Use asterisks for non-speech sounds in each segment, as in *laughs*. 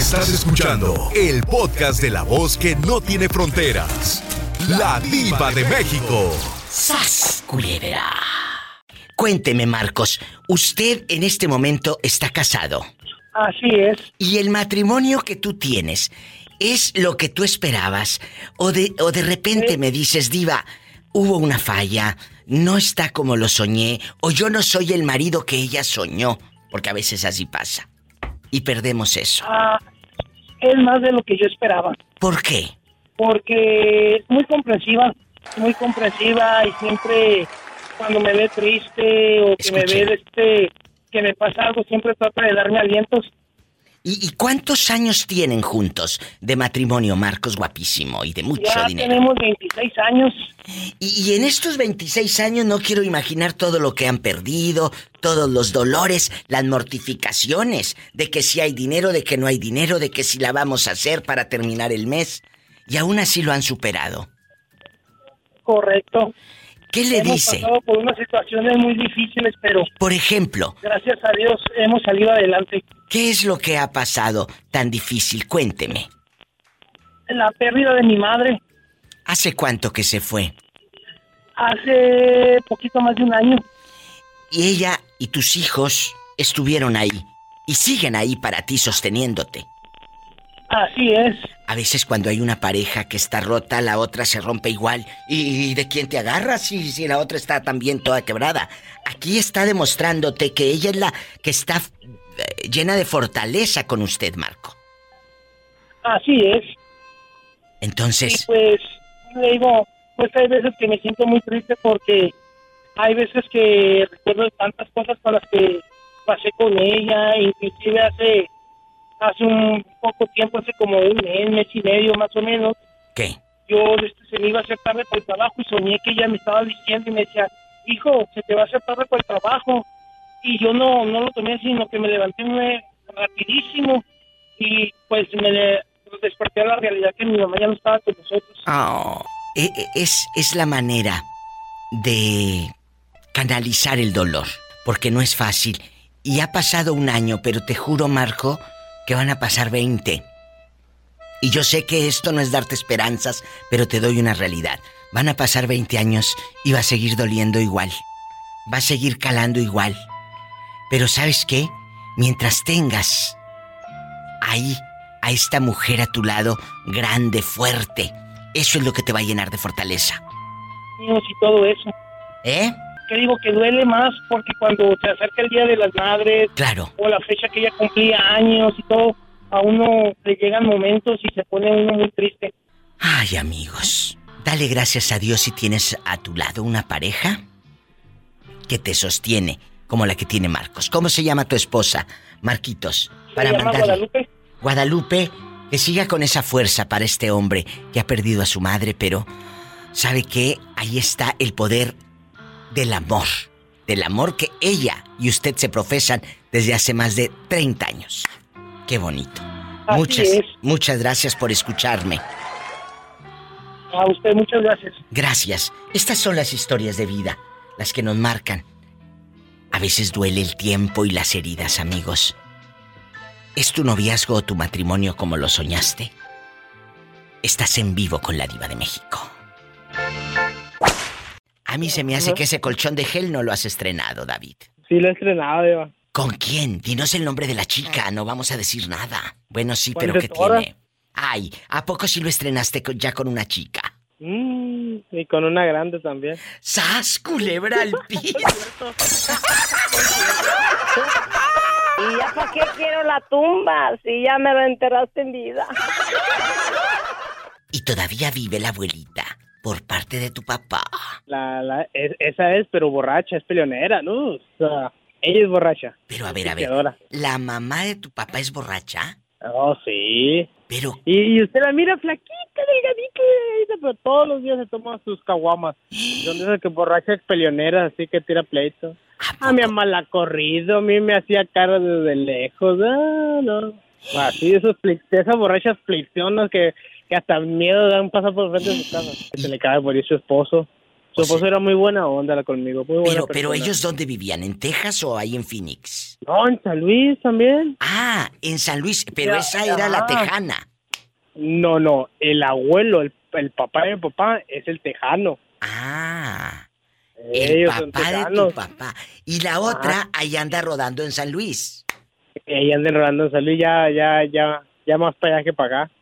Estás escuchando el podcast de la voz que no tiene fronteras. La diva de México. ¡Sas, culebra! Cuénteme, Marcos, usted en este momento está casado. Así es. ¿Y el matrimonio que tú tienes es lo que tú esperabas? ¿O de, o de repente me dices, diva, hubo una falla, no está como lo soñé, o yo no soy el marido que ella soñó? Porque a veces así pasa. Y perdemos eso. Ah, es más de lo que yo esperaba. ¿Por qué? Porque es muy comprensiva, muy comprensiva y siempre cuando me ve triste o que me ve este que me pasa algo siempre trata de darme alientos. ¿Y, y cuántos años tienen juntos de matrimonio, Marcos guapísimo y de mucho ya dinero? tenemos 26 años. Y, y en estos 26 años no quiero imaginar todo lo que han perdido, todos los dolores, las mortificaciones, de que si hay dinero, de que no hay dinero, de que si la vamos a hacer para terminar el mes. Y aún así lo han superado. Correcto. ¿Qué le hemos dice? pasado por unas situaciones muy difíciles, pero Por ejemplo, gracias a Dios hemos salido adelante. ¿qué es lo que ha pasado tan difícil? Cuénteme. La pérdida de mi madre ¿Hace cuánto que se fue? hace poquito más de un año. Y ella y tus hijos estuvieron ahí. Y siguen ahí para ti sosteniéndote. Así es. A veces cuando hay una pareja que está rota, la otra se rompe igual. ¿Y de quién te agarras si, si la otra está también toda quebrada? Aquí está demostrándote que ella es la que está eh, llena de fortaleza con usted, Marco. Así es. Entonces, Y pues, le digo, pues hay veces que me siento muy triste porque hay veces que recuerdo tantas cosas con las que pasé con ella, inclusive hace hace un poco tiempo, hace como un mes, mes y medio más o menos, ¿qué? yo este, se me iba a hacer tarde por el trabajo y soñé que ella me estaba diciendo y me decía, hijo, se te va a hacer tarde por el trabajo. Y yo no, no lo tomé, sino que me levanté muy rapidísimo y pues me de- desperté a la realidad que mi mamá ya no estaba con nosotros. Oh, e- e- es, es la manera de canalizar el dolor, porque no es fácil. Y ha pasado un año, pero te juro, Marco, que van a pasar 20. Y yo sé que esto no es darte esperanzas, pero te doy una realidad. Van a pasar 20 años y va a seguir doliendo igual. Va a seguir calando igual. Pero ¿sabes qué? Mientras tengas ahí a esta mujer a tu lado, grande, fuerte, eso es lo que te va a llenar de fortaleza. y todo eso. ¿Eh? Que digo que duele más porque cuando se acerca el Día de las Madres Claro. o la fecha que ella cumplía años y todo, a uno le llegan momentos y se pone uno muy triste. Ay, amigos, dale gracias a Dios si tienes a tu lado una pareja que te sostiene, como la que tiene Marcos. ¿Cómo se llama tu esposa, Marquitos? Se llama Guadalupe. Guadalupe, que siga con esa fuerza para este hombre que ha perdido a su madre, pero ¿sabe qué? Ahí está el poder del amor. Del amor que ella y usted se profesan desde hace más de 30 años. Qué bonito. Así muchas, es. muchas gracias por escucharme. A usted muchas gracias. Gracias. Estas son las historias de vida, las que nos marcan. A veces duele el tiempo y las heridas, amigos. ¿Es tu noviazgo o tu matrimonio como lo soñaste? Estás en vivo con la diva de México. A mí se me hace que ese colchón de gel no lo has estrenado, David. Sí, lo he estrenado, Eva. ¿Con quién? Dinos el nombre de la chica, no vamos a decir nada. Bueno, sí, pero ¿qué tiene? Ay, ¿a poco sí lo estrenaste con- ya con una chica? Mm, y con una grande también. ¡Sas, culebra al *laughs* piso! *laughs* ¿Y ya para qué quiero la tumba si ya me la enterraste en vida? Y todavía vive la abuelita por parte de tu papá. La, la, es- esa es, pero borracha, es peleonera, ¿no? O sea, ella es borracha. Pero a ver, a ver. ¿la mamá de tu papá es borracha? Oh, sí. Pero, Y, usted la mira flaquita, delgadita, pero todos los días se toma sus caguamas. *gasps* Donde es el que borracha es peleonera, así que tira pleito. A mi mamá la ha corrido, a mí me hacía cara desde lejos. Ah, no. *gasps* Así, esos esas borrachas pleicionas que, que hasta miedo dan pasar por frente de su casa. Que se le cae por ir su esposo. Su esposo era muy buena onda conmigo, muy buena Pero, pero ellos dónde vivían, ¿en Texas o ahí en Phoenix? No, en San Luis también. Ah, en San Luis, pero Ya, esa era la tejana. No, no, el abuelo, el, el papá de mi papá es el tejano. Ah, el Ellos papá de tu papá. Y la otra ahí anda rodando en San Luis. Ella anda enrolando en San Luis ya, ya, ya, ya más para allá que para acá.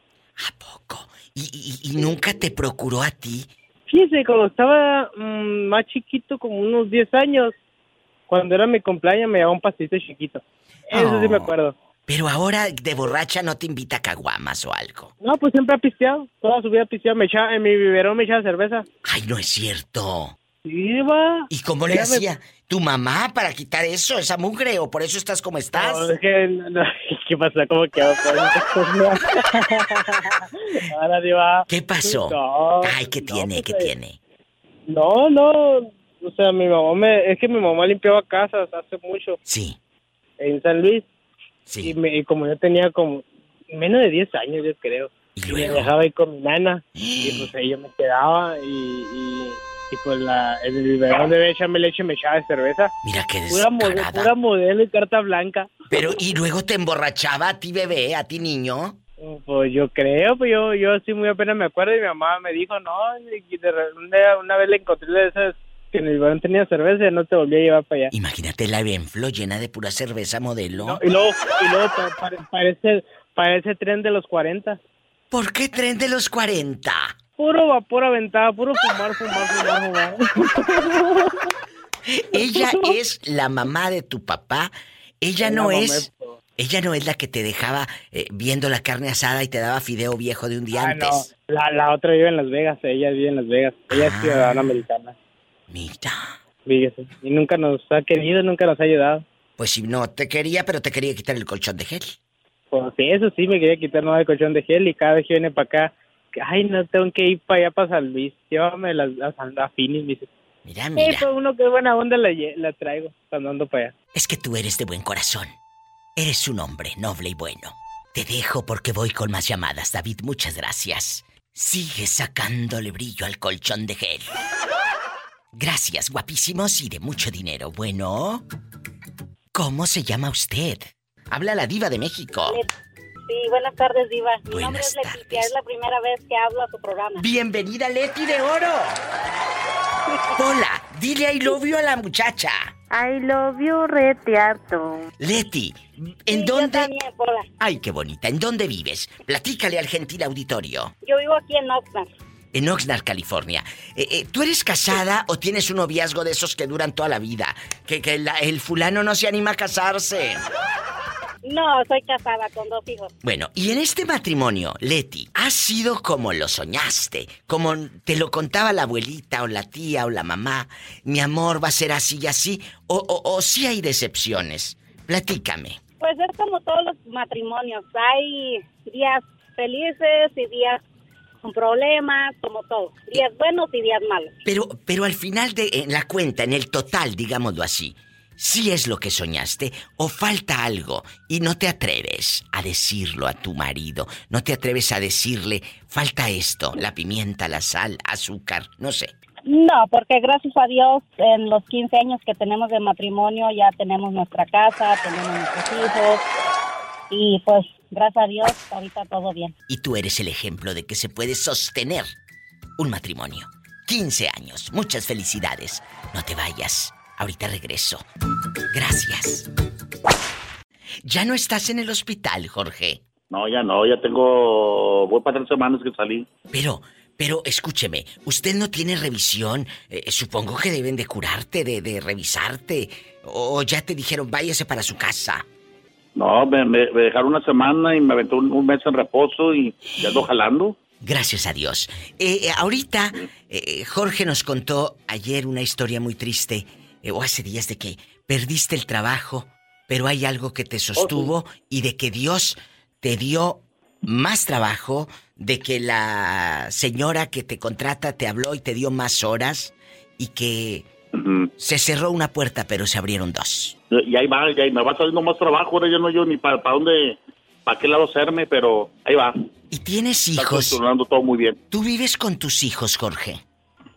¿A poco? ¿Y, y- y nunca te procuró a ti? Fíjese, cuando estaba mm, más chiquito, como unos 10 años, cuando era mi cumpleaños me llevaba un pasito chiquito. Eso sí me Oh. acuerdo. Pero ahora de borracha no te invita a caguamas o algo. No, pues siempre ha pisteado. Toda su vida ha pisteado. Me echaba, en mi biberón me echaba cerveza. Ay, no es cierto. Sí, va. ¿Y cómo le me- hacía tu mamá para quitar eso, esa mugre? ¿O por eso estás como estás? No, es que, no, *laughs* ¿Qué pasó? ¿Cómo quedó? *laughs* *laughs* Ahora diva. ¿Qué pasó? No, Ay, ¿qué tiene? pues, ¿Qué eh, tiene? No, no. O sea, mi mamá me... Es que mi mamá limpiaba casas hace mucho Sí, en San Luis. sí. Y, me- y como yo tenía como menos de 10 años, yo creo. ¿Y Y me luego? dejaba ir con mi nana. *gasps* Y pues ahí yo me quedaba y... y y pues la, en el biberón de echarme leche me echaba de cerveza. Mira qué Pura, descarada. pura modelo y carta blanca. Pero, ¿y luego te emborrachaba a ti, bebé, a ti, niño? Pues yo creo, pues yo, yo sí muy apenas me acuerdo y mi mamá me dijo, no, y de una, una vez le encontré de esas que en el biberón tenía cerveza y no te volví a llevar para allá. Imagínate la Benflo llena de pura cerveza modelo. No, y luego, y luego pa- pare- parece, parece tren de los 40. ¿Por qué tren de los 40? Puro vapor aventado, puro fumar, fumar, fumar, fumar. *laughs* Ella es la mamá de tu papá. Ella La no es. Ella no es la que te dejaba eh, viendo la carne asada y te daba fideo viejo de un día Ah, no, antes. la, la otra vive en Las Vegas, ella vive en Las Vegas. Ella es Ah. ciudadana americana, Mira. fíjese. Y nunca nos ha querido, nunca nos ha ayudado. Pues si no te quería, pero te quería quitar el colchón de gel. Pues sí, eso sí, me quería quitar no el colchón de gel y cada vez que viene para acá, ay, no tengo que ir para allá para San Luis, llévame las, las a Finis, me dice. Mira, Sí, mira. pues uno que es buena onda la, la traigo cuando ando para allá. Es que tú eres de buen corazón. Eres un hombre noble y bueno. Te dejo porque voy con más llamadas, David. Muchas gracias. Sigue sacándole brillo al colchón de gel. Gracias, guapísimos y de mucho dinero. Bueno, ¿cómo se llama usted? Habla la diva de México. Sí, buenas tardes, Diva. Mi Buenas nombre es Leticia, tardes. es la primera vez que hablo a su programa. Bienvenida, Leti de Oro. *laughs* Hola, dile I love you a la muchacha. I love you, retearto. Leti, ¿en Sí, Yo dónde? también. Ay, qué bonita. ¿En dónde vives? Platícale al gentil auditorio. Yo vivo aquí en Oxnard. En Oxnard, California. Eh, eh, ¿Tú eres casada o tienes un noviazgo de esos que duran toda la vida? Que, que la- el fulano no se anima a casarse. No, soy casada con dos hijos. Bueno, y en este matrimonio, Leti, ¿ha sido como lo soñaste? Como te lo contaba la abuelita o la tía o la mamá. Mi amor va a ser así y así. O, o, o sí hay decepciones. Platícame. Pues es como todos los matrimonios. Hay días felices y días con problemas, como todo. Días buenos y días malos. Pero, pero al final de en la cuenta, en el total, digámoslo así, ¿sí es lo que soñaste o falta algo y no te atreves a decirlo a tu marido? No te atreves a decirle, falta esto, la pimienta, la sal, azúcar, no sé. No, porque gracias a Dios en los 15 años que tenemos de matrimonio ya tenemos nuestra casa, tenemos nuestros hijos y pues gracias a Dios ahorita todo bien. Y tú eres el ejemplo de que se puede sostener un matrimonio. 15 años, muchas felicidades. No te vayas, ahorita regreso. Gracias. Ya no estás en el hospital, Jorge. No, ya no, ya tengo. Voy para tres semanas que salí. Pero, pero escúcheme, usted no tiene revisión. Eh, supongo que deben de curarte, de, de revisarte. O ya te dijeron, váyase para su casa. No, me, me- me dejaron una semana y me aventó un, un mes en reposo y ya ando jalando. Gracias a Dios. Eh, eh, ahorita, eh, Jorge nos contó ayer una historia muy triste, eh, o hace días, de que perdiste el trabajo, pero hay algo que te sostuvo y de que Dios te dio más trabajo, de que la señora que te contrata te habló y te dio más horas y que se cerró una puerta, pero se abrieron dos. Y ahí va, y ahí me va saliendo más trabajo. Ahora yo no yo ni para dónde, para qué lado hacerme, pero ahí va. ¿Y tienes Está hijos? funcionando todo muy bien. ¿Tú vives con tus hijos, Jorge?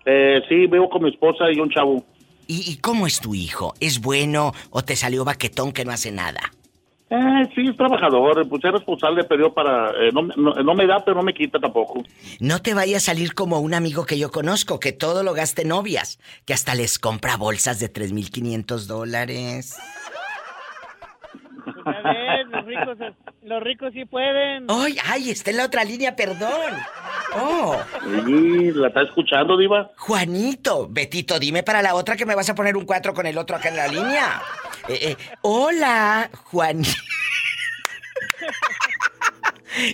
Eh, sí, vivo con mi esposa y un chavo. ¿Y, ¿Y cómo es tu hijo? ¿Es bueno o te salió baquetón que no hace nada? Eh, sí, es trabajador, pues es responsable, pero para... Eh, no, no, no me da, pero no me quita tampoco. No te vaya a salir como un amigo que yo conozco, que todo lo gaste novias, que hasta les compra bolsas de 3.500 dólares. A ver, los ricos, los ricos sí pueden. ¡Ay, ay! Está en la otra línea, perdón. ¡Oh! Sí, ¿la está escuchando, Diva? Juanito, Betito, dime para la otra que me vas a poner un 4 con el otro acá en la línea. Eh, eh, hola, Juan. *laughs*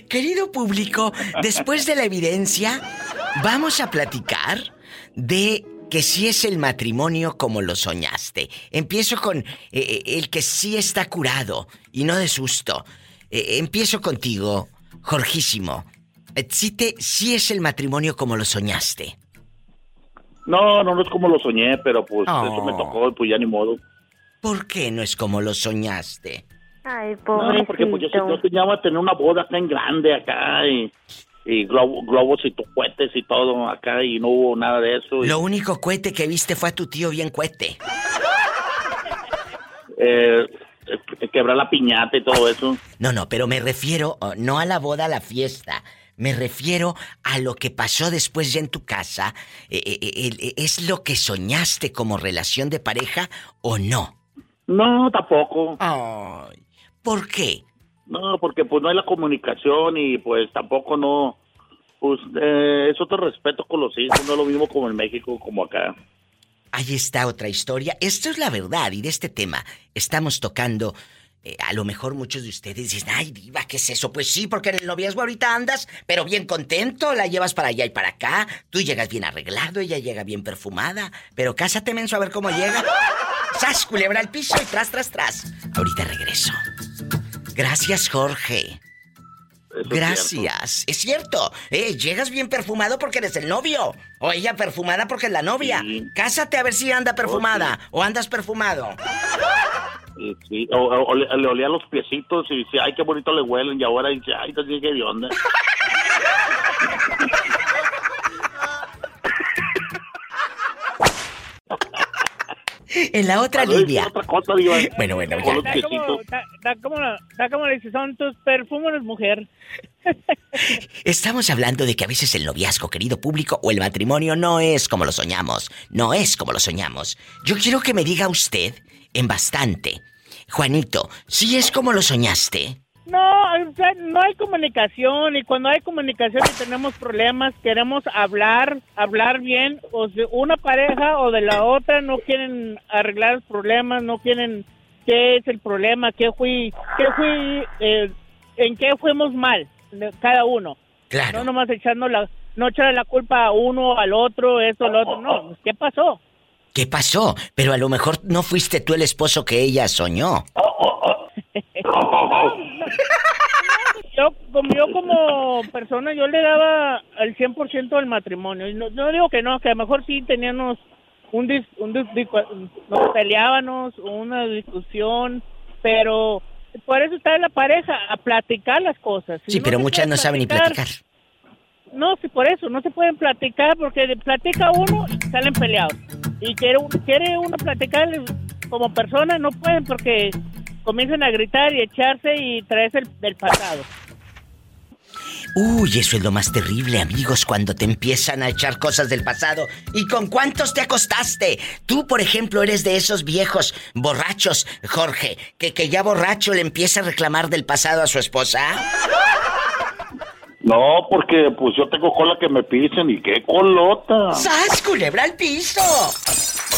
Querido público, después de la evidencia, vamos a platicar de que si es el matrimonio como lo soñaste. Empiezo con eh, eh, el que sí está curado y no de susto. Eh, empiezo contigo, Jorgísimo. Eh, Sí, te, sí es el matrimonio como lo soñaste. No, no, no es como lo soñé, pero pues Oh. eso me tocó, pues ya ni modo. ¿Por qué no es como lo soñaste? Ay, No, porque pues yo, pobrecito. yo soñaba tener una boda en grande acá y, y globo- globos y cohetes y todo acá y no hubo nada de eso. y, Lo único cohete que viste fue a tu tío bien cohete. eh, eh, quebrar la piñata y todo eso. No, no, pero me refiero oh, no a la boda, a la fiesta. Me refiero a lo que pasó después ya en tu casa. Eh, ¿Es lo que soñaste como relación de pareja o no? No, tampoco. Ay, ¿Por qué? No, porque pues no hay la comunicación y pues tampoco no... Pues eh, es otro respeto con los hijos, no es lo mismo como en México como acá. Ahí está otra historia. Esto es la verdad y de este tema estamos tocando. eh, a lo mejor muchos de ustedes dicen, ay, diva, ¿qué es eso? Pues sí, porque en el noviazgo ahorita andas, pero bien contento, la llevas para allá y para acá, tú llegas bien arreglado, ella llega bien perfumada, pero cásate, menso, a ver cómo llega. ¡Sas, culebra al piso y tras, tras, tras! Ahorita regreso. Gracias, Jorge. Eso es cierto. Gracias. Es cierto. Eh, llegas bien perfumado porque eres el novio. O ella perfumada porque es la novia. Sí. Cásate a ver si anda perfumada. O andas perfumado. Sí, o, o- o le, le olía los piecitos y dice, ay, qué bonito le huelen. Y ahora dice, ay, entonces qué de onda. *laughs* En la otra Ay, línea. Otra cosa, digo. *laughs* Bueno, bueno, ya. Está como, está, está como, está como le dice, son tus perfumes, mujer. *laughs* Estamos hablando de que a veces el noviazgo, querido público, o el matrimonio no es como lo soñamos. No es como lo soñamos. Yo quiero que me diga usted, en bastante, Juanito, si es como lo soñaste. No, o sea, no hay comunicación y cuando hay comunicación y tenemos problemas, queremos hablar, hablar bien, o de una pareja o de la otra no quieren arreglar los problemas, no quieren qué es el problema, qué fui, qué fui, eh, en qué fuimos mal, cada uno. Claro. No nomás echando la, no echarle la culpa a uno, al otro, eso, al otro, no, ¿qué pasó? ¿Qué pasó? Pero a lo mejor no fuiste tú el esposo que ella soñó. *laughs* *laughs* Yo como, yo como persona, yo le daba el 100% al matrimonio. Y no, no digo que no, que a lo mejor sí teníamos un, dis- un dis- nos peleábamos, una discusión, pero por eso está en la pareja, a platicar las cosas. Si Sí, no pero muchas no saben ni platicar. No, sí, por eso, no se pueden platicar porque platica uno y salen peleados. Y quiere, quiere uno platicar como persona, no pueden porque comienzan a gritar y echarse y traerse el, del pasado. Uy, eso es lo más terrible, amigos, cuando te empiezan a echar cosas del pasado. ¿Y con cuántos te acostaste? Tú, por ejemplo, eres de esos viejos borrachos, Jorge, que, que ya borracho le empieza a reclamar del pasado a su esposa. No, porque pues yo tengo cola que me pisen y qué colota. ¡Sas, culebra al piso!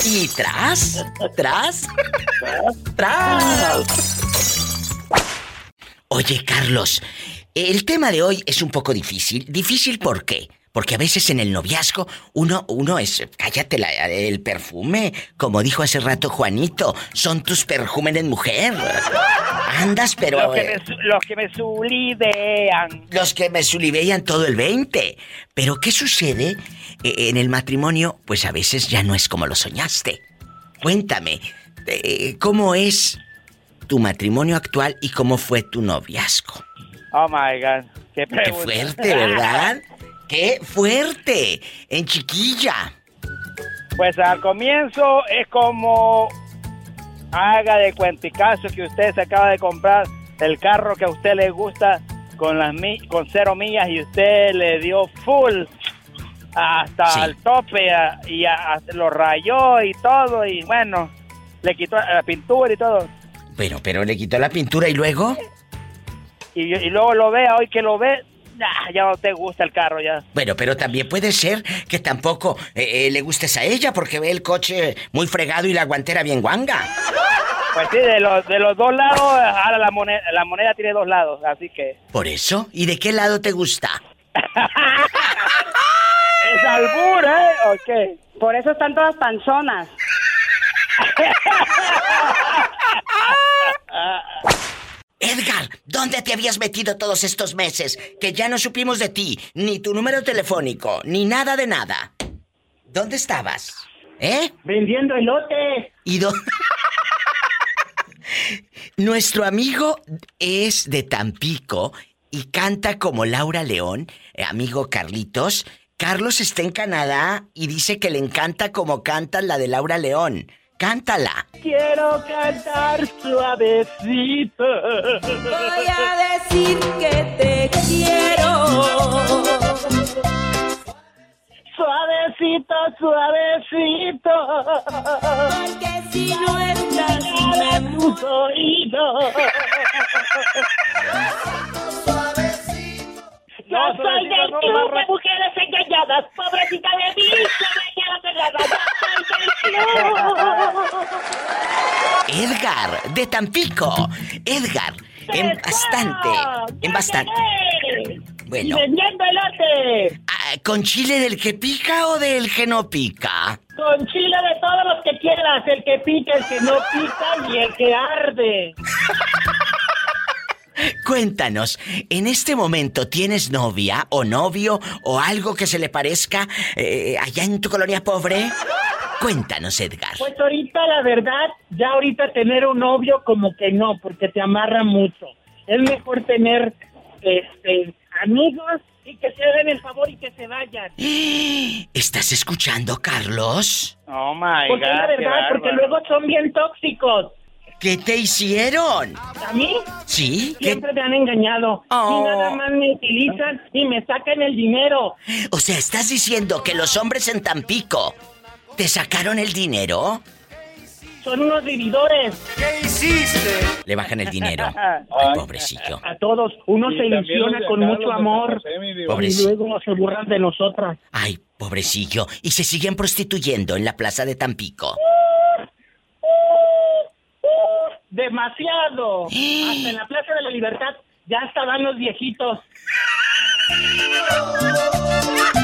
Y tras, tras, tras. Oye, Carlos, el tema de hoy es un poco difícil. ¿Difícil por qué? Porque a veces en el noviazgo uno, uno es, cállate la- el perfume, como dijo hace rato Juanito, son tus perjúmenes mujer. Andas, pero... Los que me, los que me sulidean. los que me sulivean todo el 20. Pero ¿qué sucede Eh, en el matrimonio? Pues a veces ya no es como lo soñaste. Cuéntame, eh, ¿cómo es tu matrimonio actual y cómo fue tu noviazgo? Oh my God. Qué, Qué fuerte, ¿verdad? *laughs* ¡Qué fuerte! En chiquilla. Pues al comienzo es como haga de cuenticazo que usted se acaba de comprar el carro que a usted le gusta con las con cero millas y usted le dio full hasta el tope a- y a- a- lo rayó y todo y bueno le quitó la pintura y todo Bueno, pero le quitó la pintura y luego. y, y luego lo ve hoy que lo ve nah, ya no te gusta el carro ya Bueno, pero también puede ser que tampoco eh, eh, le gustes a ella porque ve el coche muy fregado y la guantera bien guanga. pues sí de los de los dos lados ahora la moneda la moneda tiene dos lados así que Por eso, ¿y de qué lado te gusta? *laughs* es albur eh ok Por eso están todas panzonas. *laughs* Edgar, ¿dónde te habías metido todos estos meses? Que ya no supimos de ti, ni tu número telefónico, ni nada de nada. ¿Dónde estabas? ¿Eh? Vendiendo elotes. ¿Y dónde? Nuestro amigo es de Tampico y canta como Laura León, eh, amigo Carlitos. Carlos está en Canadá y dice que le encanta como canta la de Laura León. Cántala. Quiero cantar suavecito. Voy a decir que te quiero. Suavecito, suavecito. Porque si no estás Para tus oídos. Yo No, soy del no, club no, de mujeres engañadas. Pobrecita de mí, se me queda pegada. Yo soy del club. Edgar, de Tampico. Edgar, en bastante, en bastante. Bueno, Vendiendo elote. ah, ¿con chile del que pica o del que no pica? Con chile de todos los que quieras. El que pica, el que no pica y el que arde. *laughs* Cuéntanos, ¿en este momento tienes novia o novio o algo que se le parezca eh, allá en tu colonia pobre? Cuéntanos, Edgar. Pues ahorita, la verdad, ya ahorita tener un novio como que no, porque te amarra mucho. Es mejor tener este amigos y que se den el favor y que se vayan. ¿Estás escuchando, Carlos? oh my Porque es la god qué verdad, porque luego son bien tóxicos. ¿Qué te hicieron? A mí ¿Sí? ¿Qué- siempre me han engañado. Oh. Y nada más me utilizan y me sacan el dinero. O sea, ¿estás diciendo que los hombres en Tampico te sacaron el dinero? Son unos vividores. ¿Qué hiciste? Le bajan el dinero. *laughs* Ay, pobrecillo. A todos. Uno Y se ilusiona con mucho amor. Diva. Y luego se burlan de nosotras. Ay, pobrecillo. Y se siguen prostituyendo en la plaza de Tampico. Demasiado. Hasta en la Plaza de la Libertad ya estaban los viejitos. *laughs*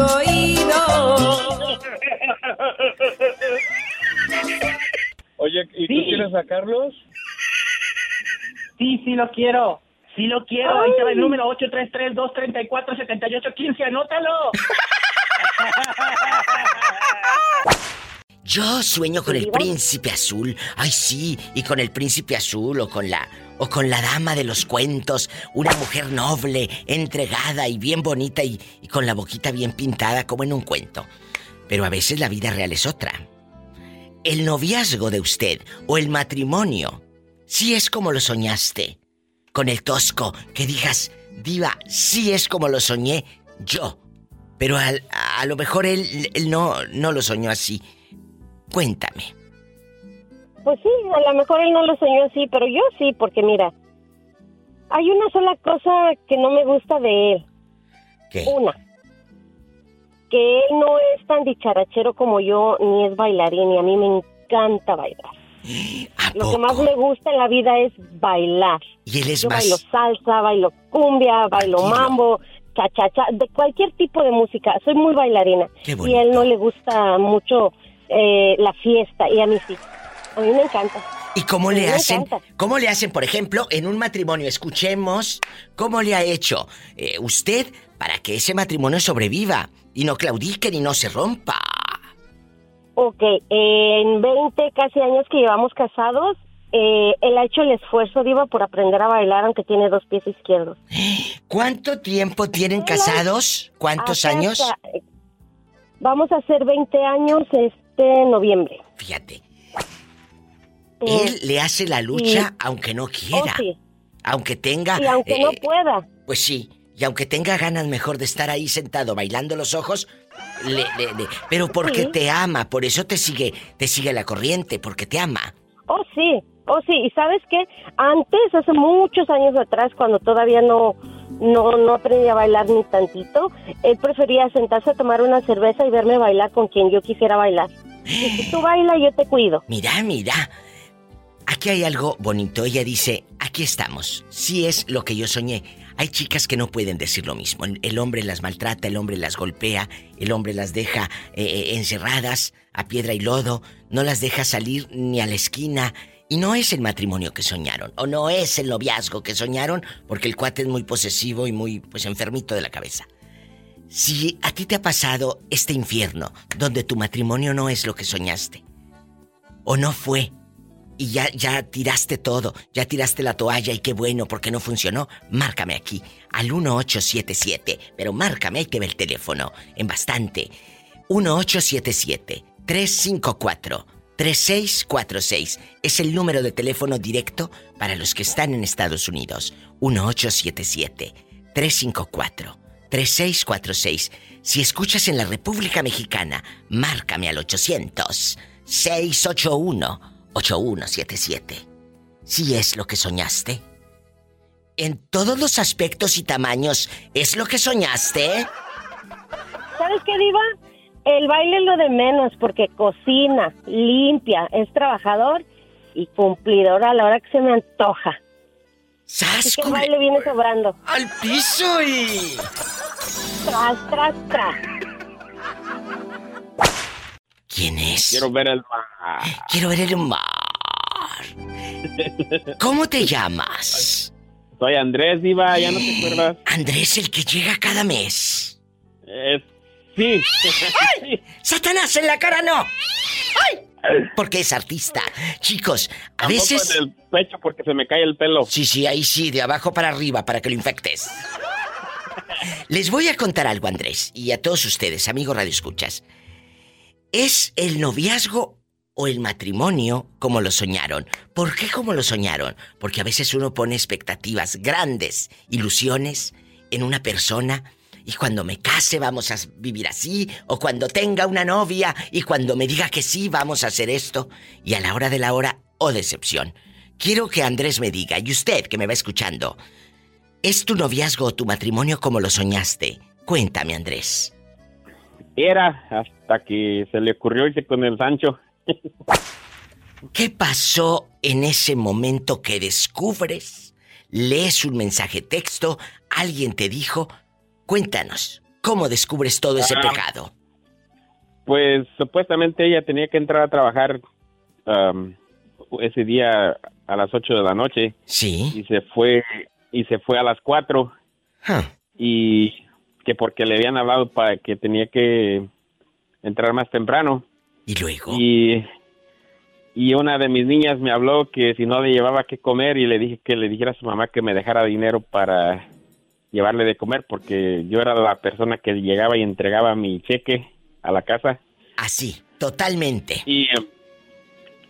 oídos. *laughs* Oye, ¿y tú Sí. quieres a Carlos? Sí, sí lo quiero. Sí lo quiero. Ahí te va el número 833-234-7815. Anótalo. *laughs* Yo sueño con el príncipe azul. Ay, sí, y con el príncipe azul o con la o con la dama de los cuentos, una mujer noble, entregada y bien bonita y, y con la boquita bien pintada como en un cuento. Pero a veces la vida real es otra. El noviazgo de usted o el matrimonio, sí es como lo soñaste. Con el tosco, que digas, diva, sí es como lo soñé yo. Pero al- a, lo mejor él, él no, no lo soñó así. Cuéntame. Pues sí, a lo mejor él no lo soñó así, pero yo sí, porque mira, hay una sola cosa que no me gusta de él. ¿Qué? Una, que él no es tan dicharachero como yo, ni es bailarín, y a mí me encanta bailar. ¿A Lo que más me gusta en la vida es bailar. Y él es Yo más... bailo salsa, bailo cumbia, bailo Tranquilo. mambo, cha-cha-cha, de cualquier tipo de música. Soy muy bailarina. Qué Y a él no le gusta mucho eh, la fiesta, y a mí sí. A mí me encanta. ¿Y cómo le hacen? ¿Cómo le hacen, por ejemplo, en un matrimonio? Escuchemos cómo le ha hecho eh, usted para que ese matrimonio sobreviva y no claudique ni no se rompa. Ok, en 20 casi años que llevamos casados, eh, él ha hecho el esfuerzo, Diva, por aprender a bailar, aunque tiene dos pies izquierdos. ¿Cuánto tiempo tienen casados? ¿Cuántos años? hasta- Vamos a hacer 20 años este noviembre. Fíjate. Eh, Él le hace la lucha aunque no quiera. Oh, sí. Aunque tenga. Y aunque no eh, pueda. Pues sí. Y aunque tenga ganas mejor de estar ahí sentado bailando los ojos, le, le- le- pero porque Sí. te ama, por eso te sigue, te sigue la corriente, porque te ama. Oh, sí, oh, sí. ¿Y sabes qué? Antes, hace muchos años atrás, cuando todavía no, no, no aprendí a bailar ni tantito, él prefería sentarse a tomar una cerveza y verme bailar con quien yo quisiera bailar. Tú baila y yo te cuido. Mira, mira. Aquí hay algo bonito. Ella dice, aquí estamos. Sí es lo que yo soñé. Hay chicas que no pueden decir lo mismo. El hombre las maltrata, el hombre las golpea, el hombre las deja eh, eh, encerradas a piedra y lodo, no las deja salir ni a la esquina. Y no es el matrimonio que soñaron, o no es el noviazgo que soñaron, porque el cuate es muy posesivo y muy, pues, enfermito de la cabeza. Si a ti te ha pasado este infierno, donde tu matrimonio no es lo que soñaste, o no fue, y ya, ya tiraste todo, ya tiraste la toalla y qué bueno porque no funcionó, márcame aquí al 1877, pero márcame, hay que ver el teléfono, en bastante. 1877-354-3646 es el número de teléfono directo para los que están en Estados Unidos. 1877-354-3646. Si escuchas en la República Mexicana, márcame al 800 681 8177. Si es lo que soñaste. En todos los aspectos y tamaños, ¿es lo que soñaste? ¿Sabes qué, Diva? El baile es lo de menos porque cocina, limpia, es trabajador y cumplidor a la hora que se me antoja. Que el baile viene sobrando. ¡Al piso y... Tras, tras, tras. ¿Quién es? Quiero ver el mar. Quiero ver el mar. ¿Cómo te llamas? Soy Andrés, Diva, ya no te acuerdas. Andrés, el que llega cada mes. Eh, sí. *laughs* ¡Satanás en la cara no! ¡Ay! Porque es artista. Chicos, a Tampoco veces... en el pecho porque se me cae el pelo. Sí, sí, ahí sí, de abajo para arriba, para que lo infectes. Les voy a contar algo, Andrés, y a todos ustedes, amigos Radio Escuchas. ¿Es el noviazgo o el matrimonio como lo soñaron? ¿Por qué como lo soñaron? Porque a veces uno pone expectativas grandes, ilusiones en una persona y cuando me case vamos a vivir así, o cuando tenga una novia y cuando me diga que sí vamos a hacer esto, y a la hora de la hora, oh decepción. Quiero que Andrés me diga, y usted que me va escuchando, ¿es tu noviazgo o tu matrimonio como lo soñaste? Cuéntame, Andrés. Era hasta que se le ocurrió irse con el Sancho. ¿Qué pasó en ese momento que descubres? Lees un mensaje texto, alguien te dijo, cuéntanos, ¿cómo descubres todo ese Ah. pecado? Pues supuestamente ella tenía que entrar a trabajar ese día a las 8 de la noche. Sí. Y se fue y se fue a las 4 y que porque le habían hablado para que tenía que entrar más temprano. ¿Y luego? Y y una de mis niñas me habló que si no le llevaba que comer y le dije que le dijera a su mamá que me dejara dinero para llevarle de comer porque yo era la persona que llegaba y entregaba mi cheque a la casa. Así, totalmente. Y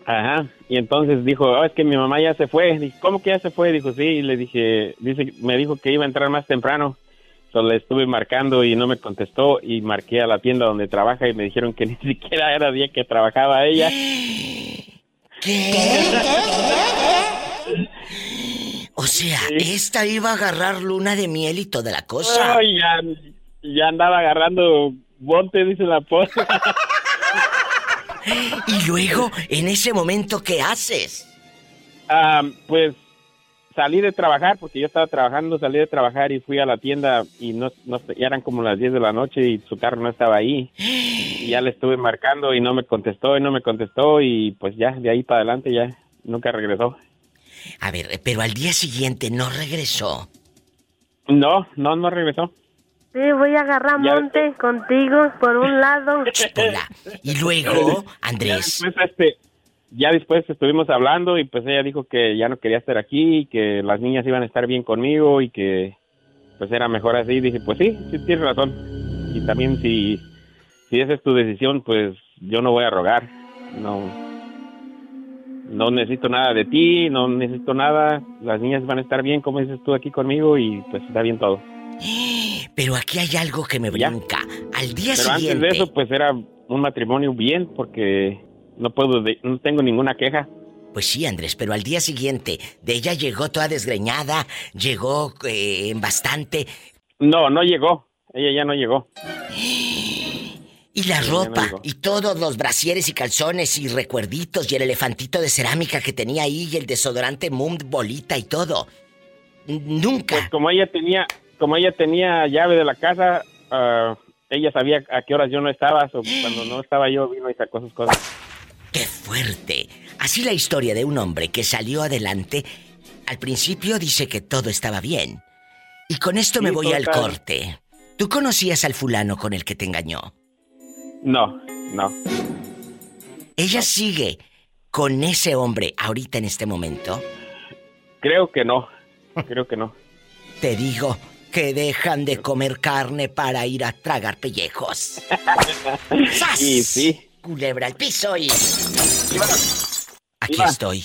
ajá, y entonces dijo, "Oh, es que mi mamá ya se fue." Dije, "¿Cómo que ya se fue?" Dijo, "Sí." Y le dije, dice, me dijo que iba a entrar más temprano. Entonces le estuve marcando y no me contestó y marqué a la tienda donde trabaja y me dijeron que *laughs* ni siquiera era día que trabajaba ella. *gasps* O sea, esta iba a agarrar luna de miel y toda la cosa. Ya, ya andaba agarrando bote, dice la posta. *laughs* Y luego, en ese momento, ¿qué haces? Ah, pues salí de trabajar porque yo estaba trabajando, salí de trabajar y fui a la tienda y no, no ya eran como las 10 de la noche y su carro no estaba ahí. Y ya le estuve marcando y no me contestó y no me contestó y pues ya de ahí para adelante ya nunca regresó. A ver, pero al día siguiente no regresó. No, no, no regresó. Sí, voy a agarrar Ya- monte contigo por un lado. *laughs* Y luego, Andrés. Ya después, este, ya después estuvimos hablando y pues ella dijo que ya no quería estar aquí, que las niñas iban a estar bien conmigo y que pues era mejor así. Dije, pues sí, sí tienes razón. Y también si, si esa es tu decisión, pues yo no voy a rogar. No, no necesito nada de ti, no necesito nada. Las niñas van a estar bien, como dices tú aquí conmigo, y pues está bien todo. *gasps* Pero aquí hay algo que me brinca. Al día Pero siguiente. antes de eso, pues era un matrimonio bien, porque no puedo, de- no tengo ninguna queja. Pues sí, Andrés, pero al día siguiente de ella llegó toda desgreñada, llegó eh, en bastante. No, no llegó. Ella ya no llegó. *gasps* Y la Sí, ropa, y todos los brasieres y calzones y recuerditos y el elefantito de cerámica que tenía ahí y el desodorante Mum bolita y todo. Nunca. Pues como ella tenía, como ella tenía llave de la casa, ah, ella sabía a qué horas yo no estaba, o cuando no estaba yo vino y sacó sus cosas. ¡Qué fuerte! Así la historia de un hombre que salió adelante. Al principio dice que todo estaba bien. Y con esto me voy al corte. ¿Tú conocías al fulano con el que te engañó? No, no. ¿Ella sigue con ese hombre ahorita en este momento? Creo que no. Creo que no. *laughs* Te digo que dejan de comer carne para ir a tragar pellejos. *laughs* ¡Sas! Y sí. Culebra al piso y... Aquí Iba. estoy.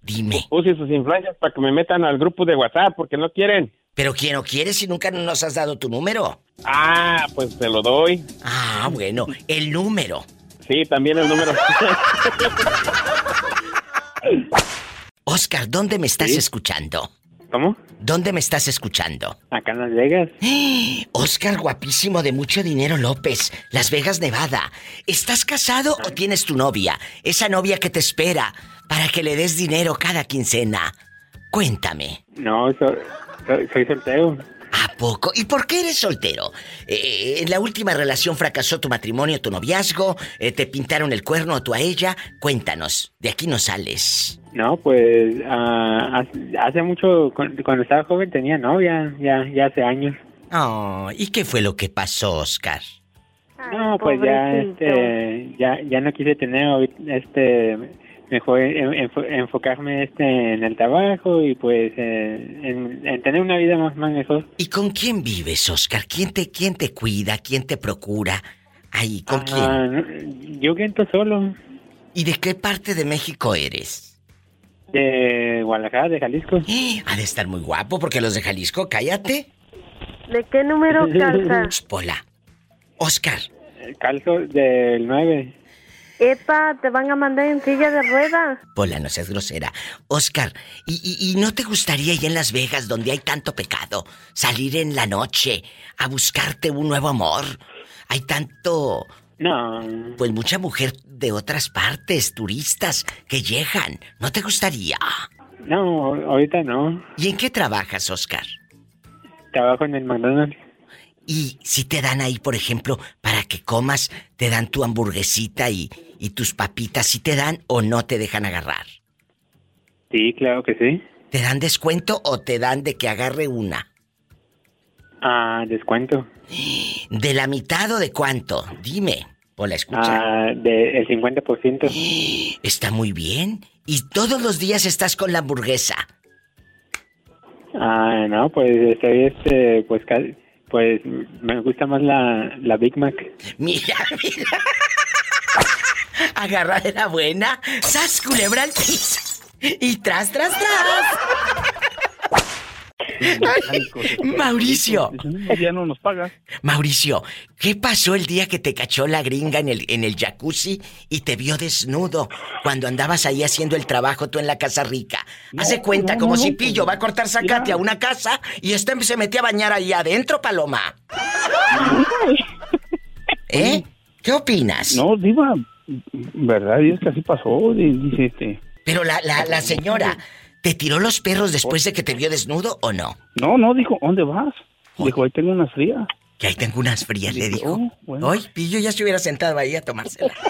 Dime. Puse sus influencias para que me metan al grupo de WhatsApp porque no quieren. ¿Pero quién no quiere si nunca nos has dado tu número? Ah, pues te lo doy. Ah, bueno, el número. Sí, también el número. *laughs* Oscar, ¿dónde me estás Sí. escuchando? ¿Cómo? ¿Dónde me estás escuchando? Acá en Las Vegas. *gasps* Oscar, guapísimo de mucho dinero López, Las Vegas, Nevada. ¿Estás casado o tienes tu novia? Esa novia que te espera para que le des dinero cada quincena. Cuéntame. No, so- soy, soltero. ¿A poco? ¿Y por qué eres soltero? Eh, ¿En la última relación fracasó tu matrimonio, tu noviazgo? Eh, ¿Te pintaron el cuerno o tú a ella? Cuéntanos, de aquí no sales. No, pues ah, hace, hace mucho, cu- cuando estaba joven tenía novia, ya, ya hace años. Oh, ¿y qué fue lo que pasó, Oscar? No, pues ya, este, ya, ya no quise tener, este, mejor en- enfo- enfocarme, este, en el trabajo y pues eh, en, en tener una vida más, más mejor. ¿Y con quién vives, Oscar? ¿Quién te, quién te cuida? ¿Quién te procura? Ahí, ¿con Ah, quién? no, yo viento solo, ¿Y de qué parte de México eres? de Guadalajara, de Jalisco. *gasps* Ha de estar muy guapo porque los de Jalisco, cállate. ¿De qué número calza? *laughs* Ch, Pola. Oscar, Calzo del 9. Epa, te van a mandar en silla de ruedas. Pola, no seas grosera. Oscar, ¿y, y, y no te gustaría ir en Las Vegas, donde hay tanto pecado, salir en la noche a buscarte un nuevo amor? Hay tanto... No. Pues mucha mujer de otras partes, turistas, que llegan. ¿No te gustaría? No, ahorita no. ¿Y en qué trabajas, Oscar? Trabajo en el McDonald's. Y si te dan ahí, por ejemplo, para que comas, te dan tu hamburguesita y, y tus papitas, si te dan o no te dejan agarrar? Sí, claro que sí. ¿Te dan descuento o te dan de que agarre una? Ah, descuento. ¿De la mitad o de cuánto? Dime. Hola, escucha. Ah, de el 50%. Está muy bien. Y todos los días estás con la hamburguesa. Ah, no, pues estoy este, pues ca- pues me gusta más la, la Big Mac. Mira, *laughs* mira. Agarra de la buena. ¡Sas, culebra! Y tras, tras, tras. Mauricio. Ya no nos paga. Mauricio, ¿qué pasó el día que te cachó la gringa en el, en el jacuzzi y te vio desnudo cuando andabas ahí haciendo el trabajo tú en la casa rica? Hace cuenta, no, como no, si no, Pillo pues, va a cortar zacate a una casa y este se metía a bañar ahí adentro, Paloma. ¿Eh? ¿Qué opinas? No, Diva, verdad, y es que así pasó. di- Dice este. Pero la, la, la señora, ¿te tiró los perros después de que te vio desnudo o no? No, no, dijo, ¿dónde vas? Dijo, ahí tengo unas frías. Que ahí tengo unas frías, le dijo. Oh, bueno. Hoy Pillo ya se hubiera sentado ahí a tomársela. *laughs*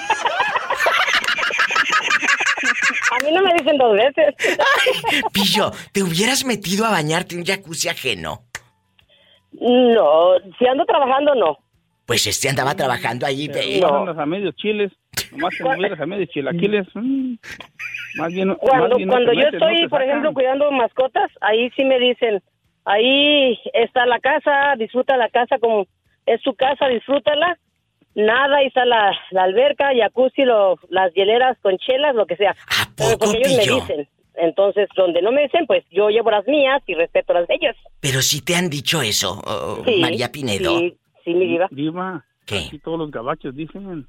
A mí no me dicen dos veces. Pillo, ¿te hubieras metido a bañarte en un jacuzzi ajeno? No, si ando trabajando, no. Pues este andaba trabajando ahí. Nomás andas a medio chiles. Nomás te movieras a medio chilaquiles. mm, Más bien, más Cuando, bien no cuando yo metes, no estoy, por ejemplo, cuidando mascotas, ahí sí me dicen, ahí está la casa, disfruta la casa como es tu casa, disfrútala. nada, ahí está la, la alberca, jacuzzi, lo, las hieleras con chelas, lo que sea. Pero porque ellos pillo? me dicen. Entonces, donde no me dicen, pues yo llevo las mías y respeto las de ellos. Pero si te han dicho eso, oh, Sí, María Pinedo. sí, sí, mi diva. Diva, ¿Qué? aquí todos los gabachos dicen,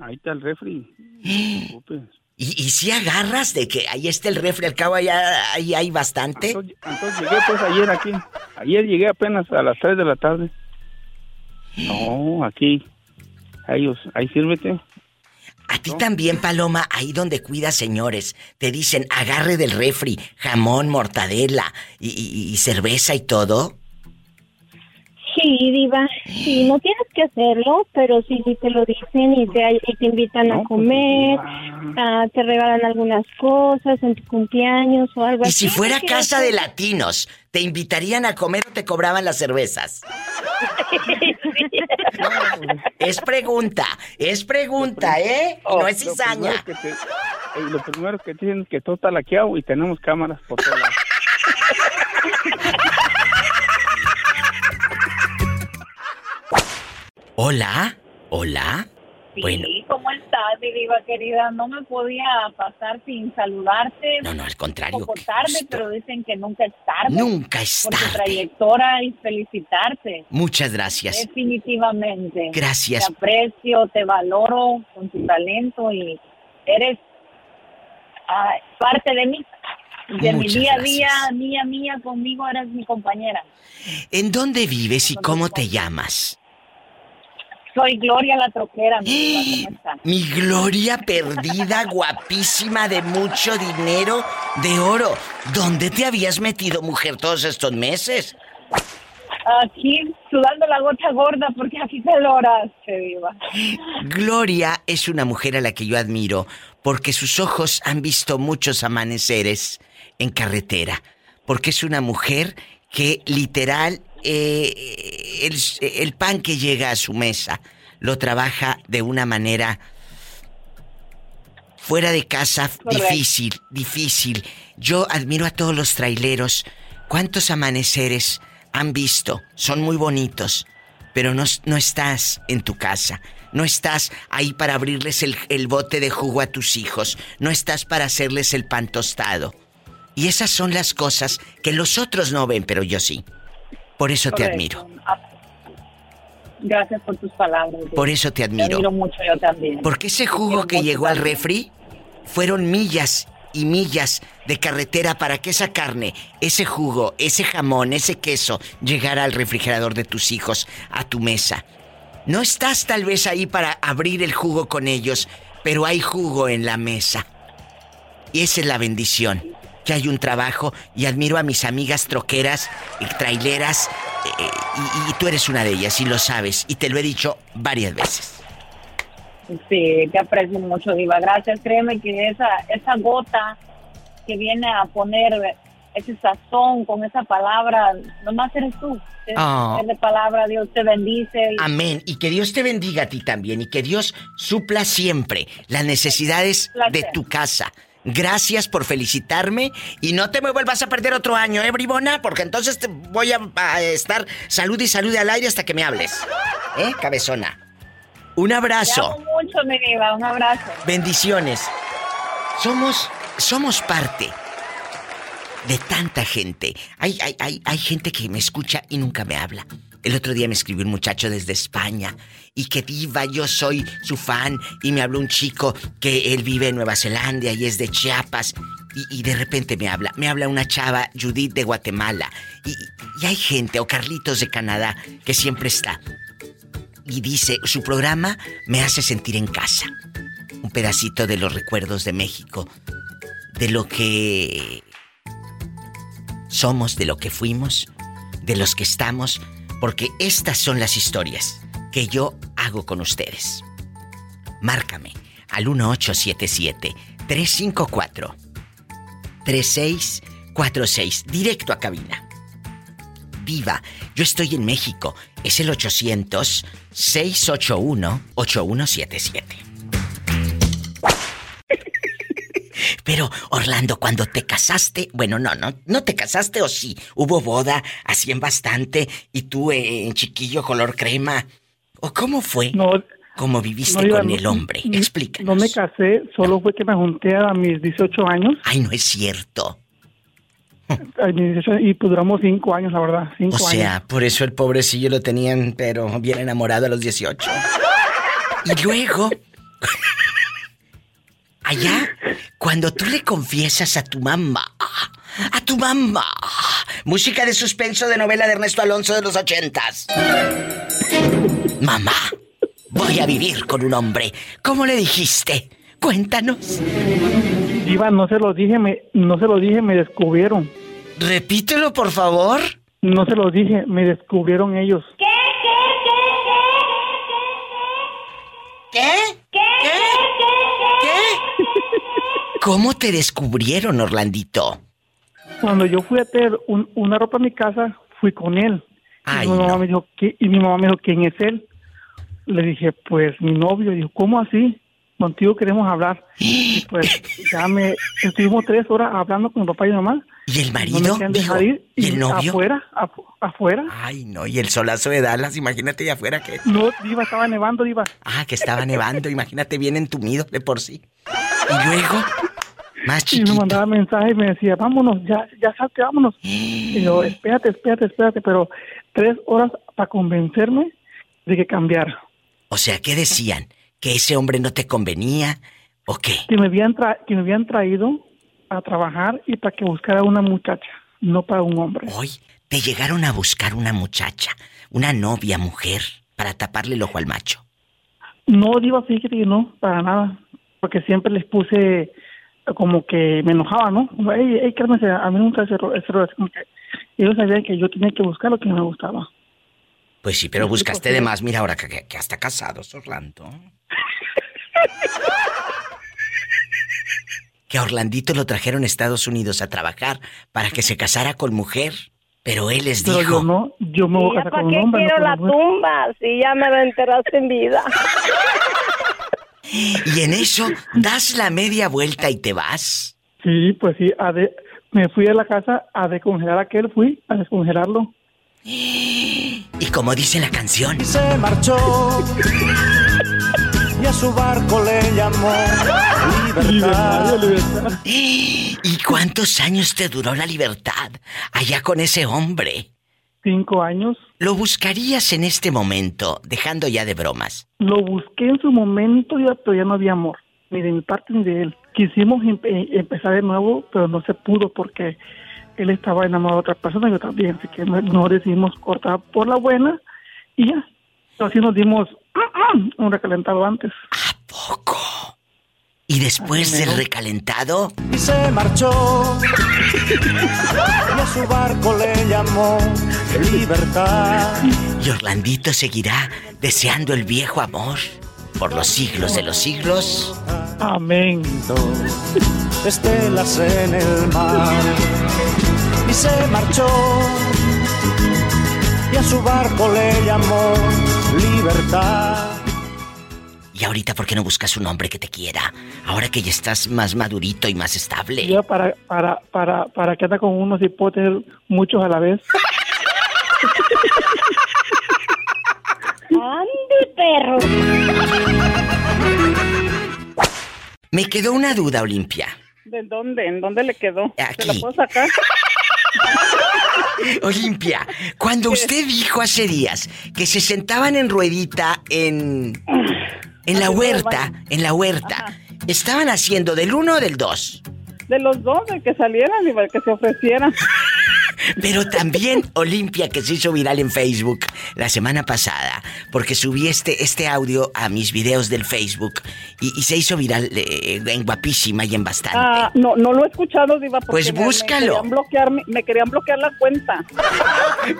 ahí está el refri. No te *gasps* preocupes. ¿Y, y si agarras de que ahí está el refri, al cabo allá, ahí hay bastante? Entonces llegué pues ayer aquí. Ayer llegué apenas a las 3 de la tarde. *gasps* No, aquí. A ellos, ahí sírvete. A ti también, Paloma, ahí donde cuidas, señores, te dicen agarre del refri, jamón, mortadela y, y- y cerveza y todo. Sí, diva. Sí, no tienes que hacerlo, pero sí, sí te lo dicen y te, y te invitan a comer, ah, te regalan algunas cosas en tu cumpleaños o algo Y así. si fuera ¿Qué casa de latinos, ¿te invitarían a comer o te cobraban las cervezas? *laughs* Es pregunta, es pregunta, ¿eh? Y no es Lo cizaña. primero que te- lo primero que dicen es que todo está laqueado y tenemos cámaras por todos *laughs* Hola, hola. Sí, Bueno, ¿cómo estás, mi diva querida? No me podía pasar sin saludarte. no, no, al contrario. Un poco tarde, pero dicen que nunca es tarde. Nunca es por tu tarde. trayectoria y felicitarte. Muchas gracias. Definitivamente. Gracias. Te aprecio, te valoro con tu talento y eres ah, parte de mí. De Muchas mi día a día, mía, mía, conmigo eres mi compañera. ¿En dónde vives y cómo te llamas? Soy Gloria la troquera, mi diva, ¿cómo estás? Mi gloria perdida, *laughs* guapísima, de mucho dinero, de oro. ¿Dónde te habías metido, mujer, todos estos meses? Aquí sudando la gota gorda porque aquí te viva. Gloria es una mujer a la que yo admiro porque sus ojos han visto muchos amaneceres en carretera. Porque es una mujer que literal eh, el, el pan que llega a su mesa lo trabaja de una manera fuera de casa Correcto. difícil, difícil. Yo admiro a todos los traileros. ¿Cuántos amaneceres han visto? Son muy bonitos, pero no, no estás en tu casa. No estás ahí para abrirles el, el bote de jugo a tus hijos. No estás para hacerles el pan tostado. Y esas son las cosas que los otros no ven, pero yo sí. Por eso te admiro. Gracias por tus palabras. Por eso te admiro. Te admiro mucho yo también. Porque ese jugo que llegó al refri fueron millas y millas de carretera para que esa carne, ese jugo, ese jamón, ese queso llegara al refrigerador de tus hijos, a tu mesa. No estás tal vez ahí para abrir el jugo con ellos, pero hay jugo en la mesa. Y esa es la bendición, que hay un trabajo y admiro a mis amigas troqueras, y traileras, eh, y, y tú eres una de ellas y lo sabes, y te lo he dicho varias veces. Sí, te aprecio mucho, Diva. Gracias. Créeme que esa, esa gota que viene a poner ese sazón con esa palabra, nomás eres tú. Es, Ah. es de palabra, Dios te bendice. y- Amén. Y que Dios te bendiga a ti también. Y que Dios supla siempre las necesidades de tu casa. Gracias por felicitarme. Y no te me vuelvas a perder otro año, ¿eh, bribona? Porque entonces te voy a, a estar salud y salud al aire hasta que me hables. ¿Eh, cabezona? Un Te abrazo. amo mucho, mi Diva. Un abrazo. Bendiciones. Somos, somos parte de tanta gente. Hay, hay, hay, hay gente que me escucha y nunca me habla. El otro día me escribió un muchacho desde España y que diva, yo soy su fan y me habló un chico que él vive en Nueva Zelanda y es de Chiapas y, de repente me habla, me habla una chava, Judith de Guatemala y, y hay gente, o Carlitos de Canadá, que siempre está y dice, su programa me hace sentir en casa. Un pedacito de los recuerdos de México, de lo que somos, de lo que fuimos, de los que estamos, porque estas son las historias que yo hago con ustedes. Márcame al 1877 354 3646 directo a cabina. Viva, yo estoy en México. Es el 800 681 8177. Pero, Orlando, cuando te casaste, bueno, no, no, no te casaste o sí, hubo boda, hacían bastante, y tú eh, en chiquillo color crema. ¿O cómo fue? No, como viviste No, con no- el hombre. no- Explica. No me casé, solo fue que me junté a mis 18 años. Ay, no es cierto. A mis 18 y pues duramos 5 años, la verdad. 5 O años. sea, por eso el pobrecillo lo tenían, pero bien enamorado a los 18. Y luego, allá, cuando tú le confiesas a tu mamá, a tu mamá, música de suspenso de novela de Ernesto Alonso de los ochentas. Mamá, voy a vivir con un hombre. ¿Cómo le dijiste? Cuéntanos. Diva, no se lo dije, me, no se lo dije, me descubrieron. Repítelo, por favor. No se lo dije, me descubrieron ellos. ¿Qué? ¿Qué? ¿Cómo te descubrieron, Orlandito? Cuando yo fui a tener un- una ropa a mi casa, fui con él. Ay, y, mi mamá me dijo, "¿Qui- y mi mamá me dijo, ¿quién es él? Le dije, pues mi novio. Dijo, ¿cómo así? Contigo queremos hablar. *gasps* Y pues ya me... Estuvimos tres horas hablando con mi papá y mi mamá. ¿Y el marido? Dijo, ir, ¿Y el novio? Afuera, afu- afuera. Ay, no, y el solazo de Dallas, imagínate allá afuera que... No, Diva, estaba nevando, Diva. Ah, que estaba nevando, imagínate bien entumido de por sí. Y luego, más Y chiquito. me mandaba mensajes y me decía, vámonos, ya, ya salte, vámonos. Y yo, espérate, espérate, espérate, pero tres horas para convencerme de que cambiara. O sea, ¿qué decían? ¿Que ese hombre no te convenía? ¿O qué? Que me habían, tra- que me habían traído a trabajar y para que buscara una muchacha, no para un hombre. Hoy te llegaron a buscar una muchacha, una novia mujer, para taparle el ojo al macho. No, Diva, fíjate que no, para nada. Porque siempre les puse como que me enojaba, ¿no? Como, Ey, ey, cálmense, a mí nunca ro- así como que ellos sabían que yo tenía que buscar lo que me gustaba. Pues sí, pero buscaste de más. Mira ahora que, que, que hasta casados, Orlando. *laughs* Que a Orlandito lo trajeron a Estados Unidos a trabajar para que se casara con mujer. Pero él les Pero dijo... yo no, yo me voy a casar ¿Para con un qué hombre. no quiero con la mujer. tumba si ya me la enterraste en vida? *laughs* Y en eso das la media vuelta y te vas. Sí, pues sí, a de- me fui a la casa a descongelar aquel, fui a descongelarlo. Y como dice la canción, Se marchó y a su barco le llamó libertad. ¿y cuántos años te duró la libertad allá con ese hombre? Cinco años. ¿Lo buscarías en este momento, dejando ya de bromas? Lo busqué en su momento, ya- pero ya no había amor, ni de mi parte ni de él. Quisimos em- eh, empezar de nuevo, pero no se pudo porque él estaba enamorado de otra persona y yo también, así que no, no decidimos cortar por la buena y ya. Así nos dimos *clears throat* un recalentado antes. Y después del recalentado, Y se marchó y a su barco le llamó libertad. y Orlandito seguirá deseando el viejo amor por los siglos de los siglos. Amén. Estelas en el mar. Y se marchó y a su barco le llamó libertad. Y ahorita, ¿por qué no buscas un hombre que te quiera? Ahora que ya estás más madurito y más estable. Ya para, para, para, para que anda con uno si puedo tener muchos a la vez. ¡Ande, perro! Me quedó una duda, Olimpia. ¿De dónde? ¿En dónde le quedó? ¿Se Aquí. la puedo sacar? *laughs* Olimpia, cuando usted dijo hace días que se sentaban en ruedita en. En la huerta, en la huerta, ¿estaban haciendo del uno o del dos? De los dos, de que salieran y de que se ofrecieran. *laughs* Pero también Olimpia, que se hizo viral en Facebook la semana pasada, porque subí este, este audio a mis videos del Facebook y, y se hizo viral eh, en guapísima y en bastante. Ah, no, no lo he escuchado, Diva. porque Pues búscalo. Me querían, bloquear, mi- me querían bloquear la cuenta.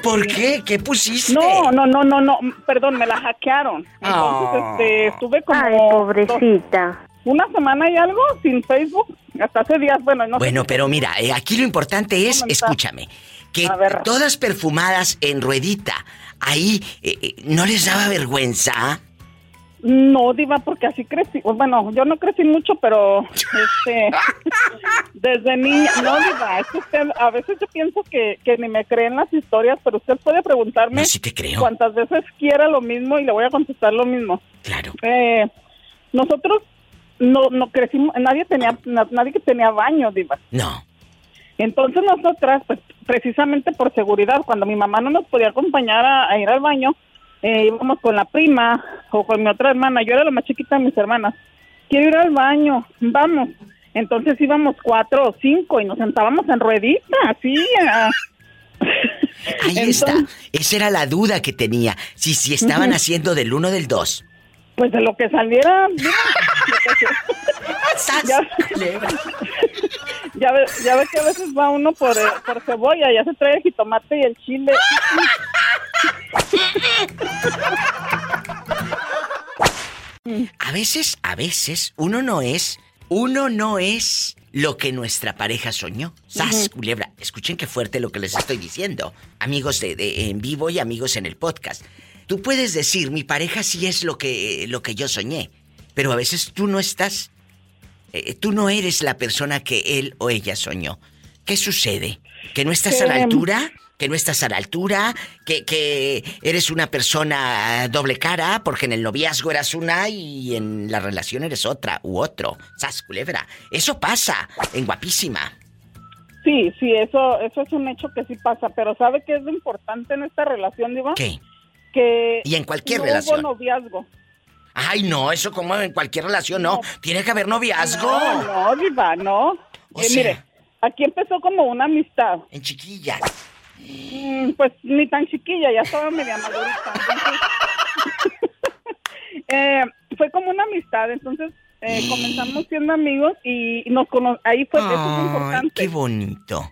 ¿Por qué? ¿Qué pusiste? No, no, no, no, no. Perdón, me la hackearon. Entonces, Ah. este, estuve como. Ay, pobrecita. Una semana y algo sin Facebook. Hasta hace días, bueno, no sé Bueno, pero mira, eh, aquí lo importante es, Comentar. escúchame, que todas perfumadas en ruedita, ahí, eh, eh, ¿no les daba vergüenza? No, Diva, porque así crecí. Bueno, yo no crecí mucho, pero este, *laughs* desde niña. No, Diva, es que usted, a veces yo pienso que, que ni me creen las historias, pero usted puede preguntarme No, sí te creo. cuántas veces quiera lo mismo y le voy a contestar lo mismo. Claro. Eh, nosotros no, no crecimos, nadie tenía, na- nadie que tenía baño, Diva. No. Entonces nosotras, pues precisamente por seguridad, cuando mi mamá no nos podía acompañar a, a ir al baño, eh, íbamos con la prima o con mi otra hermana. Yo era la más chiquita de mis hermanas. Quiero ir al baño, vamos. Entonces íbamos cuatro o cinco y nos sentábamos en ruedita, así. ah. *laughs* Ahí está. Esa era la duda que tenía. Si, si estaban haciendo del uno del dos. Pues de lo que saliera. *laughs* ya, *laughs* ya, ve, ya ve que a veces va uno por, eh, por cebolla, ya se trae el jitomate y el chile. A veces, a veces, uno no es, uno no es lo que nuestra pareja soñó. ¡Sas, culebra! Escuchen qué fuerte lo que les estoy diciendo. Amigos de, de- en vivo y amigos en el podcast. Tú puedes decir, mi pareja sí es lo que, lo que yo soñé. Pero a veces tú no estás, eh, tú no eres la persona que él o ella soñó. ¿Qué sucede? ¿Que no estás a la Que- altura? ¿Que no estás a la altura? ¿Que, que eres una persona doble cara? Porque en el noviazgo eras una y en la relación eres otra u otro. ¡Sas, culebra! Eso pasa en guapísima. Sí, sí, eso, eso es un hecho que sí pasa, pero ¿sabe qué es lo importante en esta relación, Diva? ¿Qué? Que Y en cualquier no relación. hubo noviazgo. Ay, no, eso como en cualquier relación, no. Tiene que haber noviazgo. No, no, Diva, no. O Eh, sea- mire, aquí empezó como una amistad. En chiquilla. Mm, pues ni tan chiquilla, ya estaba media madurita. *laughs* Eh, fue como una amistad, entonces eh, comenzamos siendo amigos y nos cono ahí fue eso es importante. qué bonito.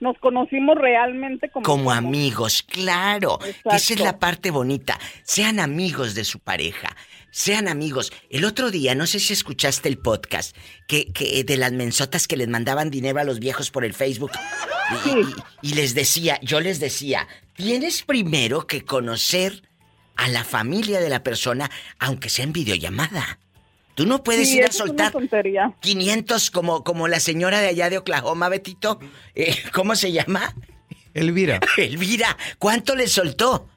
Nos conocimos realmente como, Como amigos, claro. Esa es la parte bonita. Sean amigos de su pareja. Sean amigos. El otro día, no sé si escuchaste el podcast, que, que de las mensotas que les mandaban dinero a los viejos por el Facebook. Y, y- y les decía, yo les decía, tienes primero que conocer a la familia de la persona, aunque sea en videollamada. Tú no puedes Sí, ir a soltar tontería. 500 como, como la señora de allá de Oklahoma, Betito. Eh, ¿Cómo se llama? Elvira. *laughs* Elvira, ¿cuánto le soltó?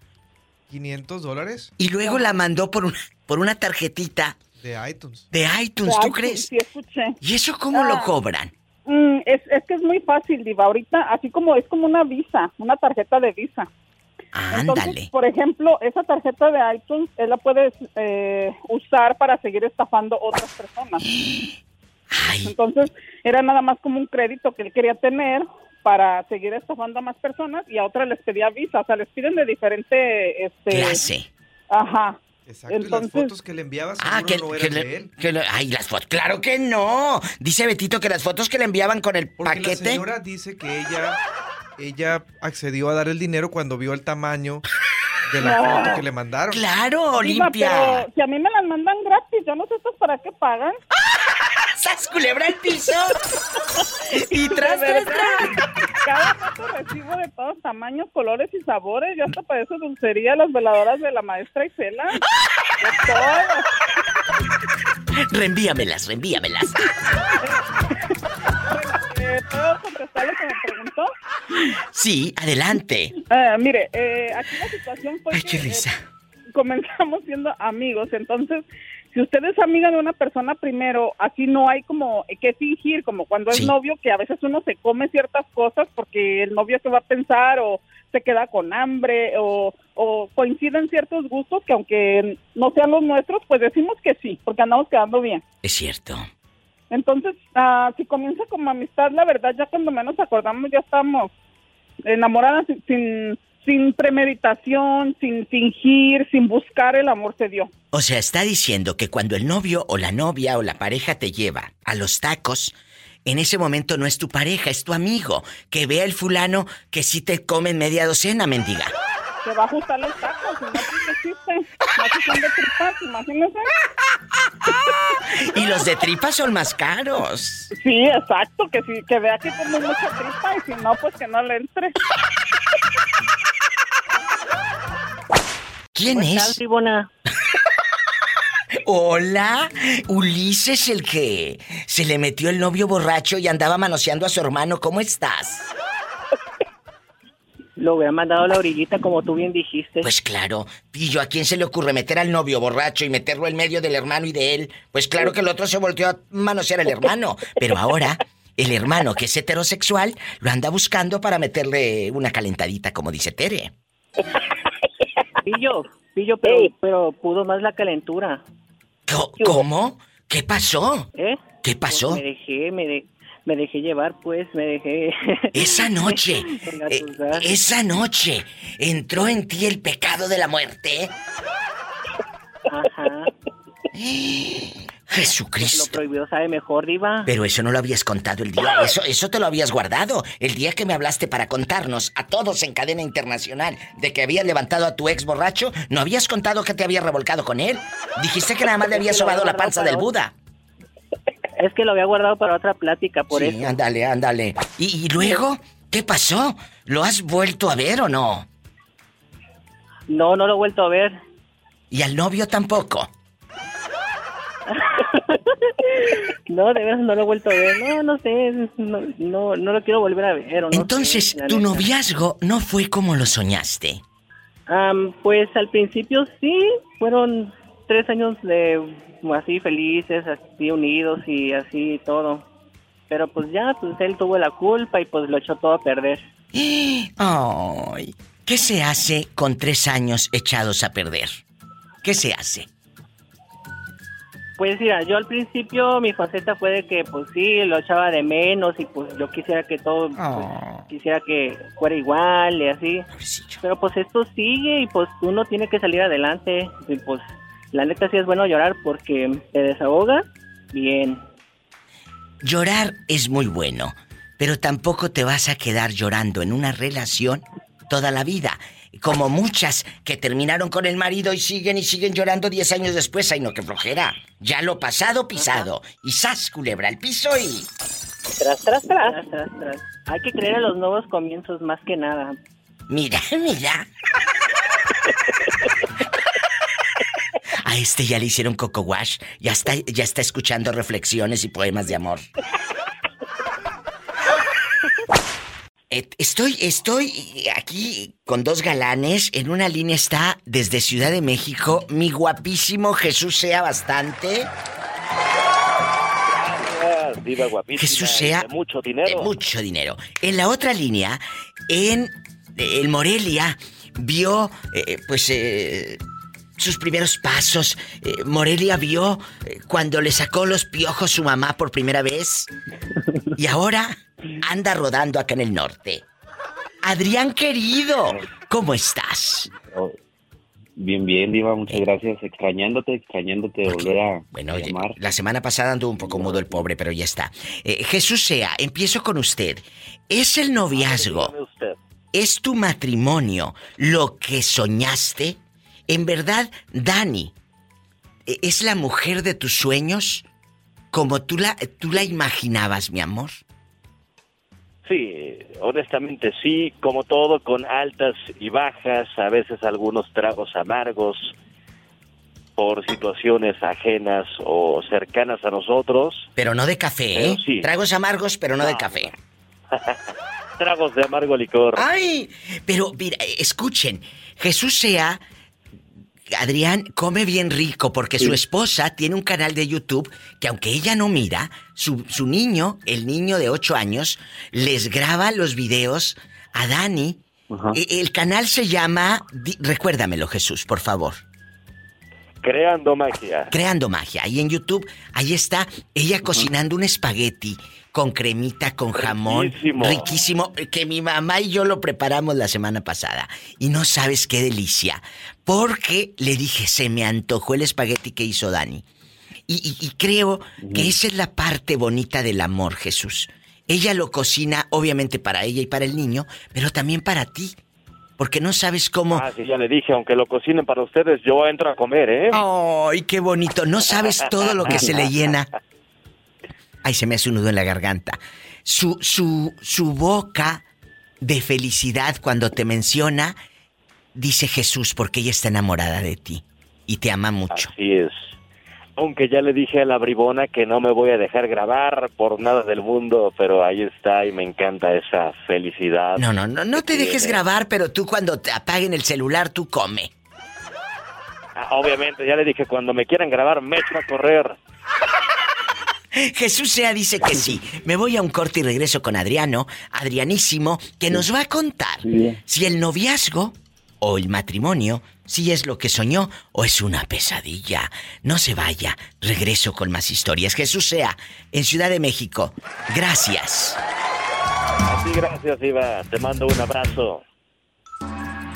500 dólares Y luego la mandó por una, por una tarjetita de iTunes. de iTunes, ¿tú iTunes, crees? Sí, escuché. ¿Y eso cómo lo Ah. cobran? Mm, es, es que es muy fácil, Diva. Ahorita, así como es como una visa, una tarjeta de visa. Entonces, Ándale. por ejemplo, esa tarjeta de iTunes, él la puedes eh, usar para seguir estafando otras personas. *gasps* Entonces, era nada más como un crédito que él quería tener para seguir estafando a más personas y a otras les pedía visa. O sea, les piden de diferente... Este, Clase. Ajá. Exacto, y las fotos que le enviabas Ah, que, no que de él. que le- Ay, las fotos. ¡Claro que no! Dice Betito que las fotos que le enviaban con el Porque la paquete. señora dice que ella, ella accedió a dar el dinero cuando vio el tamaño de la No. foto que le mandaron. ¡Claro, pero si a mí me las mandan gratis, yo no sé estos para qué pagan. *laughs* ¡Sas, culebra el piso! *laughs* y tras, De tras, verdad, Cada foto recibo de todos tamaños, colores y sabores. Yo hasta para eso dulcería, las veladoras de la maestra Isela. De todas. *laughs* Reenvíamelas, reenvíamelas. Eh, ¿Puedo contestar lo que me preguntó? Sí, adelante. Eh, mire, eh, aquí la situación fue Ay, que qué risa. eh, comenzamos siendo amigos. Entonces, si usted es amiga de una persona primero, así no hay como que fingir, como cuando es novio, que a veces uno se come ciertas cosas porque el novio se va a pensar o se queda con hambre o, o coinciden ciertos gustos que aunque no sean los nuestros, pues decimos que sí, porque andamos quedando bien. Es cierto. Entonces, ah, si comienza como amistad, la verdad, ya cuando menos acordamos, ya estamos enamoradas sin, sin, sin premeditación, sin fingir, sin buscar el amor se dio. O sea, está diciendo que cuando el novio o la novia o la pareja te lleva a los tacos, en ese momento no es tu pareja, es tu amigo. Que vea el fulano que sí te come media docena, mendiga. Se va a ajustar los tacos, no existe. No de tripas, imagínese. Y los de tripa son más caros. Sí, exacto, que sí, que vea que come mucha tripa y si no, pues que no le entre. ¿Quién ¿Cómo es? Tribuna? Hola, Ulises el que se le metió el novio borracho y andaba manoseando a su hermano. ¿Cómo estás? Lo hubiera mandado a la orillita como tú bien dijiste. Pues claro, Pillo, ¿a quién se le ocurre meter al novio borracho y meterlo en medio del hermano y de él? Pues claro que el otro se volteó a manosear al hermano. Pero ahora, el hermano que es heterosexual lo anda buscando para meterle una calentadita, como dice Tere. Pillo, pillo, pero, pero pudo más la calentura. ¿Cómo? ¿Qué pasó? ¿Eh? ¿Qué pasó? Pues me dejé, me, de- me dejé llevar, pues, me dejé... *laughs* Esa noche, eh, esa noche, entró en ti el pecado de la muerte. Ajá. *gasps* Jesucristo. Lo prohibido sabe mejor, diva. Pero eso no lo habías contado el día, eso, eso te lo habías guardado. El día que me hablaste para contarnos a todos en cadena internacional de que habías levantado a tu ex borracho, no habías contado que te habías revolcado con él. Dijiste que nada más le habías lo sobado había la panza del Buda. Es que lo había guardado para otra plática, por sí, eso. ándale, ándale. ¿Y, y luego? ¿Qué pasó? ¿Lo has vuelto a ver o no? No, no lo he vuelto a ver. ¿Y al novio tampoco? *laughs* No, de veras no lo he vuelto a ver. No, no sé, no, no, no lo quiero volver a ver. o no Entonces, sé, tu noviazgo no fue como lo soñaste. Am, pues al principio sí, fueron tres años de así felices, así unidos y así todo. Pero pues ya, pues él tuvo la culpa y pues lo echó todo a perder. Ay, ¿qué se hace con tres años echados a perder? ¿Qué se hace? Pues mira, yo al principio mi faceta fue de que pues sí, lo echaba de menos y pues yo quisiera que todo, pues, quisiera que fuera igual y así. Pero pues esto sigue y pues uno tiene que salir adelante y pues la neta sí es bueno llorar porque te desahoga bien. Llorar es muy bueno, pero tampoco te vas a quedar llorando en una relación toda la vida. Como muchas que terminaron con el marido y siguen y siguen llorando 10 años después. Ay, no, que flojera. Ya lo pasado, pisado. Y sas, culebra, al piso y... Tras, tras, tras. tras, tras. Hay que creer en los nuevos comienzos más que nada. Mira, *laughs* mira. A este ya le hicieron coco wash. Ya está, ya está escuchando reflexiones y poemas de amor. Estoy, estoy aquí con dos galanes. En una línea está desde Ciudad de México mi guapísimo Jesús sea bastante. Gracias, diva guapísima. Jesús sea de mucho dinero. de mucho dinero. En la otra línea, en el Morelia, vio eh, pues eh, sus primeros pasos. Eh, Morelia vio eh, cuando le sacó los piojos su mamá por primera vez. Y ahora anda rodando acá en el norte. Adrián querido, ¿cómo estás? Oh, Bien, bien, Diva, muchas gracias. Extrañándote, extrañándote de volver a Bueno, oye, llamar. la semana pasada anduvo un poco mudo el pobre, pero ya está. Eh, Jesús sea, empiezo con usted. ¿Es el noviazgo, es tu matrimonio lo que soñaste? ¿En verdad, Dani, eh, es la mujer de tus sueños como tú la, tú la imaginabas, mi amor? Sí, honestamente sí, como todo, con altas y bajas, a veces algunos tragos amargos por situaciones ajenas o cercanas a nosotros. Pero no de café, ¿eh? Sí. Tragos amargos, pero no de café. *laughs* Tragos de amargo licor. ¡Ay! Pero, mira, escuchen, Jesús sea. Adrián come bien rico porque su esposa tiene un canal de YouTube que aunque ella no mira, su, su niño, el niño de 8 años, les graba los videos a Dani. E- El canal se llama... Recuérdamelo, Jesús, por favor. Creando magia. Creando magia. Ahí en YouTube, ahí está ella cocinando un espagueti con cremita, con jamón. Riquísimo. Riquísimo. Que mi mamá y yo lo preparamos la semana pasada. Y no sabes qué delicia. Porque le dije, se me antojó el espagueti que hizo Dani. Y, y- y creo que esa es la parte bonita del amor, Jesús. Ella lo cocina, obviamente, para ella y para el niño, pero también para ti. Porque no sabes cómo. Ah, sí, ya le dije, aunque lo cocinen para ustedes, yo entro a comer, ¿eh? ¡Ay, qué bonito! No sabes todo lo que se le llena. *laughs* Ay, se me hace un nudo en la garganta. Su, su, su boca de felicidad cuando te menciona, dice Jesús, porque ella está enamorada de ti y te ama mucho. Así es. Aunque ya le dije a la bribona que no me voy a dejar grabar por nada del mundo, pero ahí está y me encanta esa felicidad. No, no, no, no te dejes grabar, pero tú cuando te apaguen el celular, tú come. Ah, Obviamente, ya le dije, cuando me quieran grabar, me echo a correr. Jesús Sea dice que sí. Me voy a un corte y regreso con Adriano, Adrianísimo, que nos va a contar si el noviazgo o el matrimonio, si es lo que soñó o es una pesadilla. No se vaya, regreso con más historias. Jesús Sea, en Ciudad de México. Gracias. A ti, gracias, Iba. Te mando un abrazo.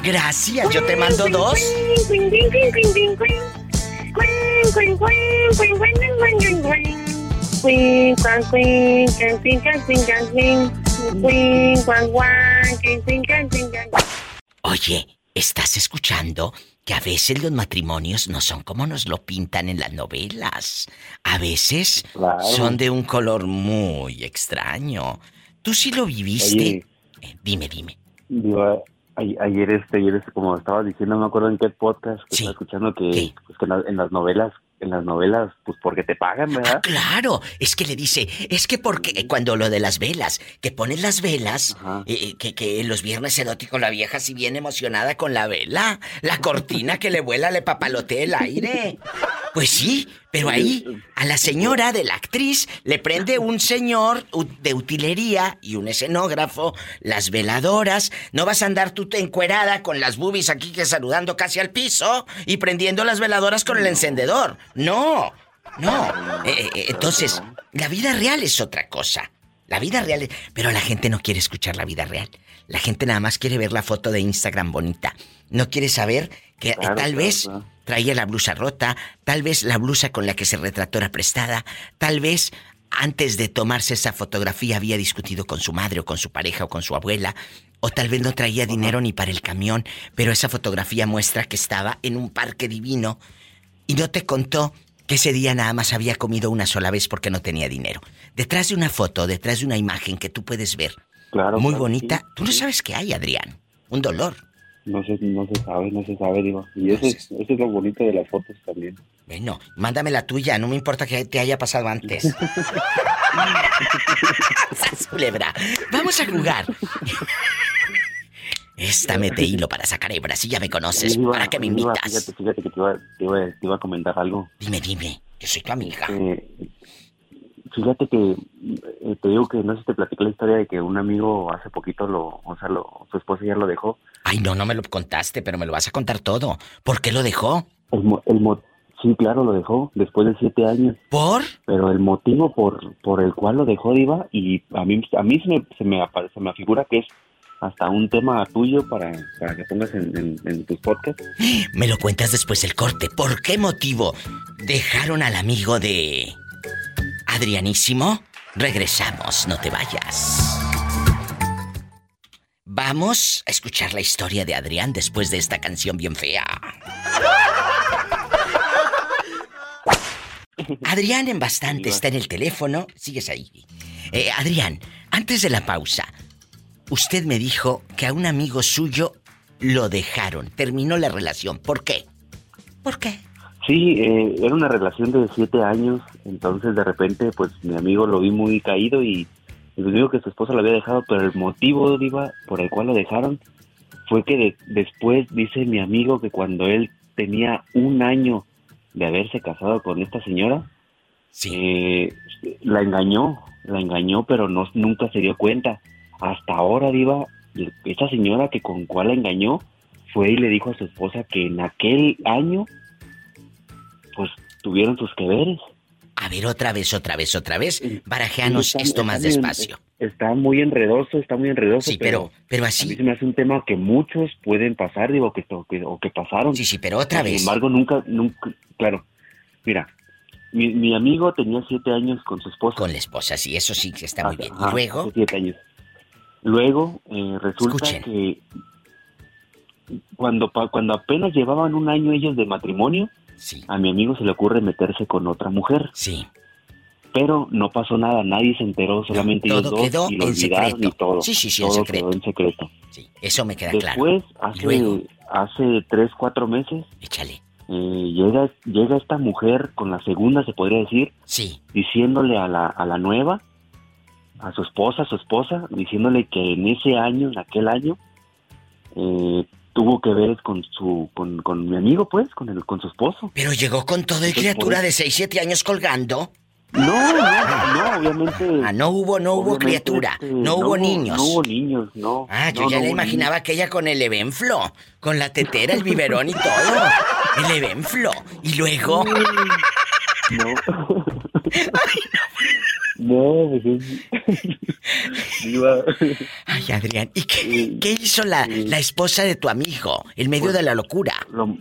Gracias, yo te mando dos. Oye, ¿estás escuchando que a veces los matrimonios no son como nos lo pintan en las novelas? A veces son de un color muy extraño. ¿Tú sí lo viviste? Oye. Eh, dime, dime. A- ayer este, ayer este, como estaba diciendo, no me acuerdo en qué podcast que estaba escuchando que, pues, que en, la- en las novelas, en las novelas, pues porque te pagan, ¿verdad? Claro, es que le dice, es que porque cuando lo de las velas, que ponen las velas, eh, que, que los viernes eróticos la vieja si bien emocionada con la vela, la cortina que le vuela le papalotea el aire. Pues sí, pero ahí a la señora de la actriz le prende un señor de utilería y un escenógrafo, las veladoras. No vas a andar tú encuerada con las boobies aquí que saludando casi al piso y prendiendo las veladoras con el encendedor. No, no. Eh, eh, entonces, la vida real es otra cosa. La vida real es... Pero la gente no quiere escuchar la vida real. La gente nada más quiere ver la foto de Instagram bonita. No quiere saber que eh, Claro, tal claro, vez claro. traía la blusa rota, tal vez la blusa con la que se retrató era prestada, tal vez antes de tomarse esa fotografía había discutido con su madre o con su pareja o con su abuela, o tal vez no traía dinero ni para el camión, pero esa fotografía muestra que estaba en un parque divino y no te contó que ese día nada más había comido una sola vez porque no tenía dinero. Detrás de una foto, detrás de una imagen que tú puedes ver, Claro, muy claro, bonita, sí, tú no sí. sabes qué hay, Adrián. Un dolor. No se, no se sabe, no se sabe, digo. Y eso es, eso es lo bonito de las fotos también. Bueno, mándame la tuya, no me importa que te haya pasado antes. *laughs* *laughs* Vamos a jugar. *laughs* Esta mete hilo para sacar hebras y ya me conoces. Diva, ¿Para qué me invitas? Fíjate, fíjate que te iba, te, iba, te iba a comentar algo. Dime, dime. Yo soy tu amiga. Eh, fíjate que eh, te digo que no sé si te platicé la historia de que un amigo hace poquito lo, o sea, lo, su esposa ya lo dejó. Ay, no, no me lo contaste, pero me lo vas a contar todo. ¿Por qué lo dejó? El, mo- el mo- sí, claro, lo dejó después de siete años. ¿Por? Pero el motivo por, por el cual lo dejó, Diva, y a mí, a mí se, me, se, me, se me afigura que es hasta un tema tuyo para, para que pongas en, en- en tus podcasts. Me lo cuentas después del corte. ¿Por qué motivo dejaron al amigo de Adrianísimo? Regresamos, no te vayas. Vamos a escuchar la historia de Adrián después de esta canción bien fea. Adrián en bastante está en el teléfono. Sigues ahí. Eh, Adrián, antes de la pausa, usted me dijo que a un amigo suyo lo dejaron, terminó la relación. ¿Por qué? ¿Por qué? Sí, eh, era una relación de siete años, entonces de repente pues mi amigo lo vi muy caído y, y me dijo que su esposa lo había dejado, pero el motivo, Diva, por el cual lo dejaron fue que de- después dice mi amigo que cuando él tenía un año de haberse casado con esta señora, eh, la engañó, la engañó, pero no nunca se dio cuenta. Hasta ahora, Diva, esa señora que con cual la engañó fue y le dijo a su esposa que en aquel año pues tuvieron sus que veres. A ver, otra vez, otra vez, otra vez. Barajeanos esto más despacio. Está muy enredoso, está muy enredoso. Sí, pero- pero así- A mí se me hace un tema que muchos pueden pasar, digo, que, o que, o que pasaron. Sí, sí, pero otra Sin vez. embargo, nunca, nunca, claro. Mira, mi, mi amigo tenía siete años con su esposa. Con la esposa, sí, eso sí que está muy bien. Y luego, siete años. Luego, eh, resulta Escuchen. que cuando, cuando apenas llevaban un año ellos de matrimonio, a mi amigo se le ocurre meterse con otra mujer. Sí. Pero no pasó nada, nadie se enteró, solamente ellos todo dos quedó y lo en olvidaron secreto. y todo. Sí, sí, sí, en todo secreto. quedó en secreto. eso me queda claro. Después, hace, hace tres, cuatro meses, eh, llega, llega esta mujer con la segunda, se podría decir, sí. diciéndole a la, a la nueva, a su esposa, a su esposa, diciéndole que en ese año, en aquel año, eh, tuvo que ver con su, con, con mi amigo, pues, con el, con su esposo. Pero llegó con todo y criatura de 6, 7 años colgando. No, no, no, obviamente. Ah, no hubo, no hubo criatura, este, no hubo niños. No hubo niños, no. Ah, yo No, ya le imaginaba aquella con el evenflo, con la tetera, el biberón y todo. El evenflo. Y luego. *laughs* No. *laughs* No, pues es... *laughs* Diva. Ay, Adrián, ¿y qué, qué hizo la, la esposa de tu amigo en medio Pues, de la locura? Lo,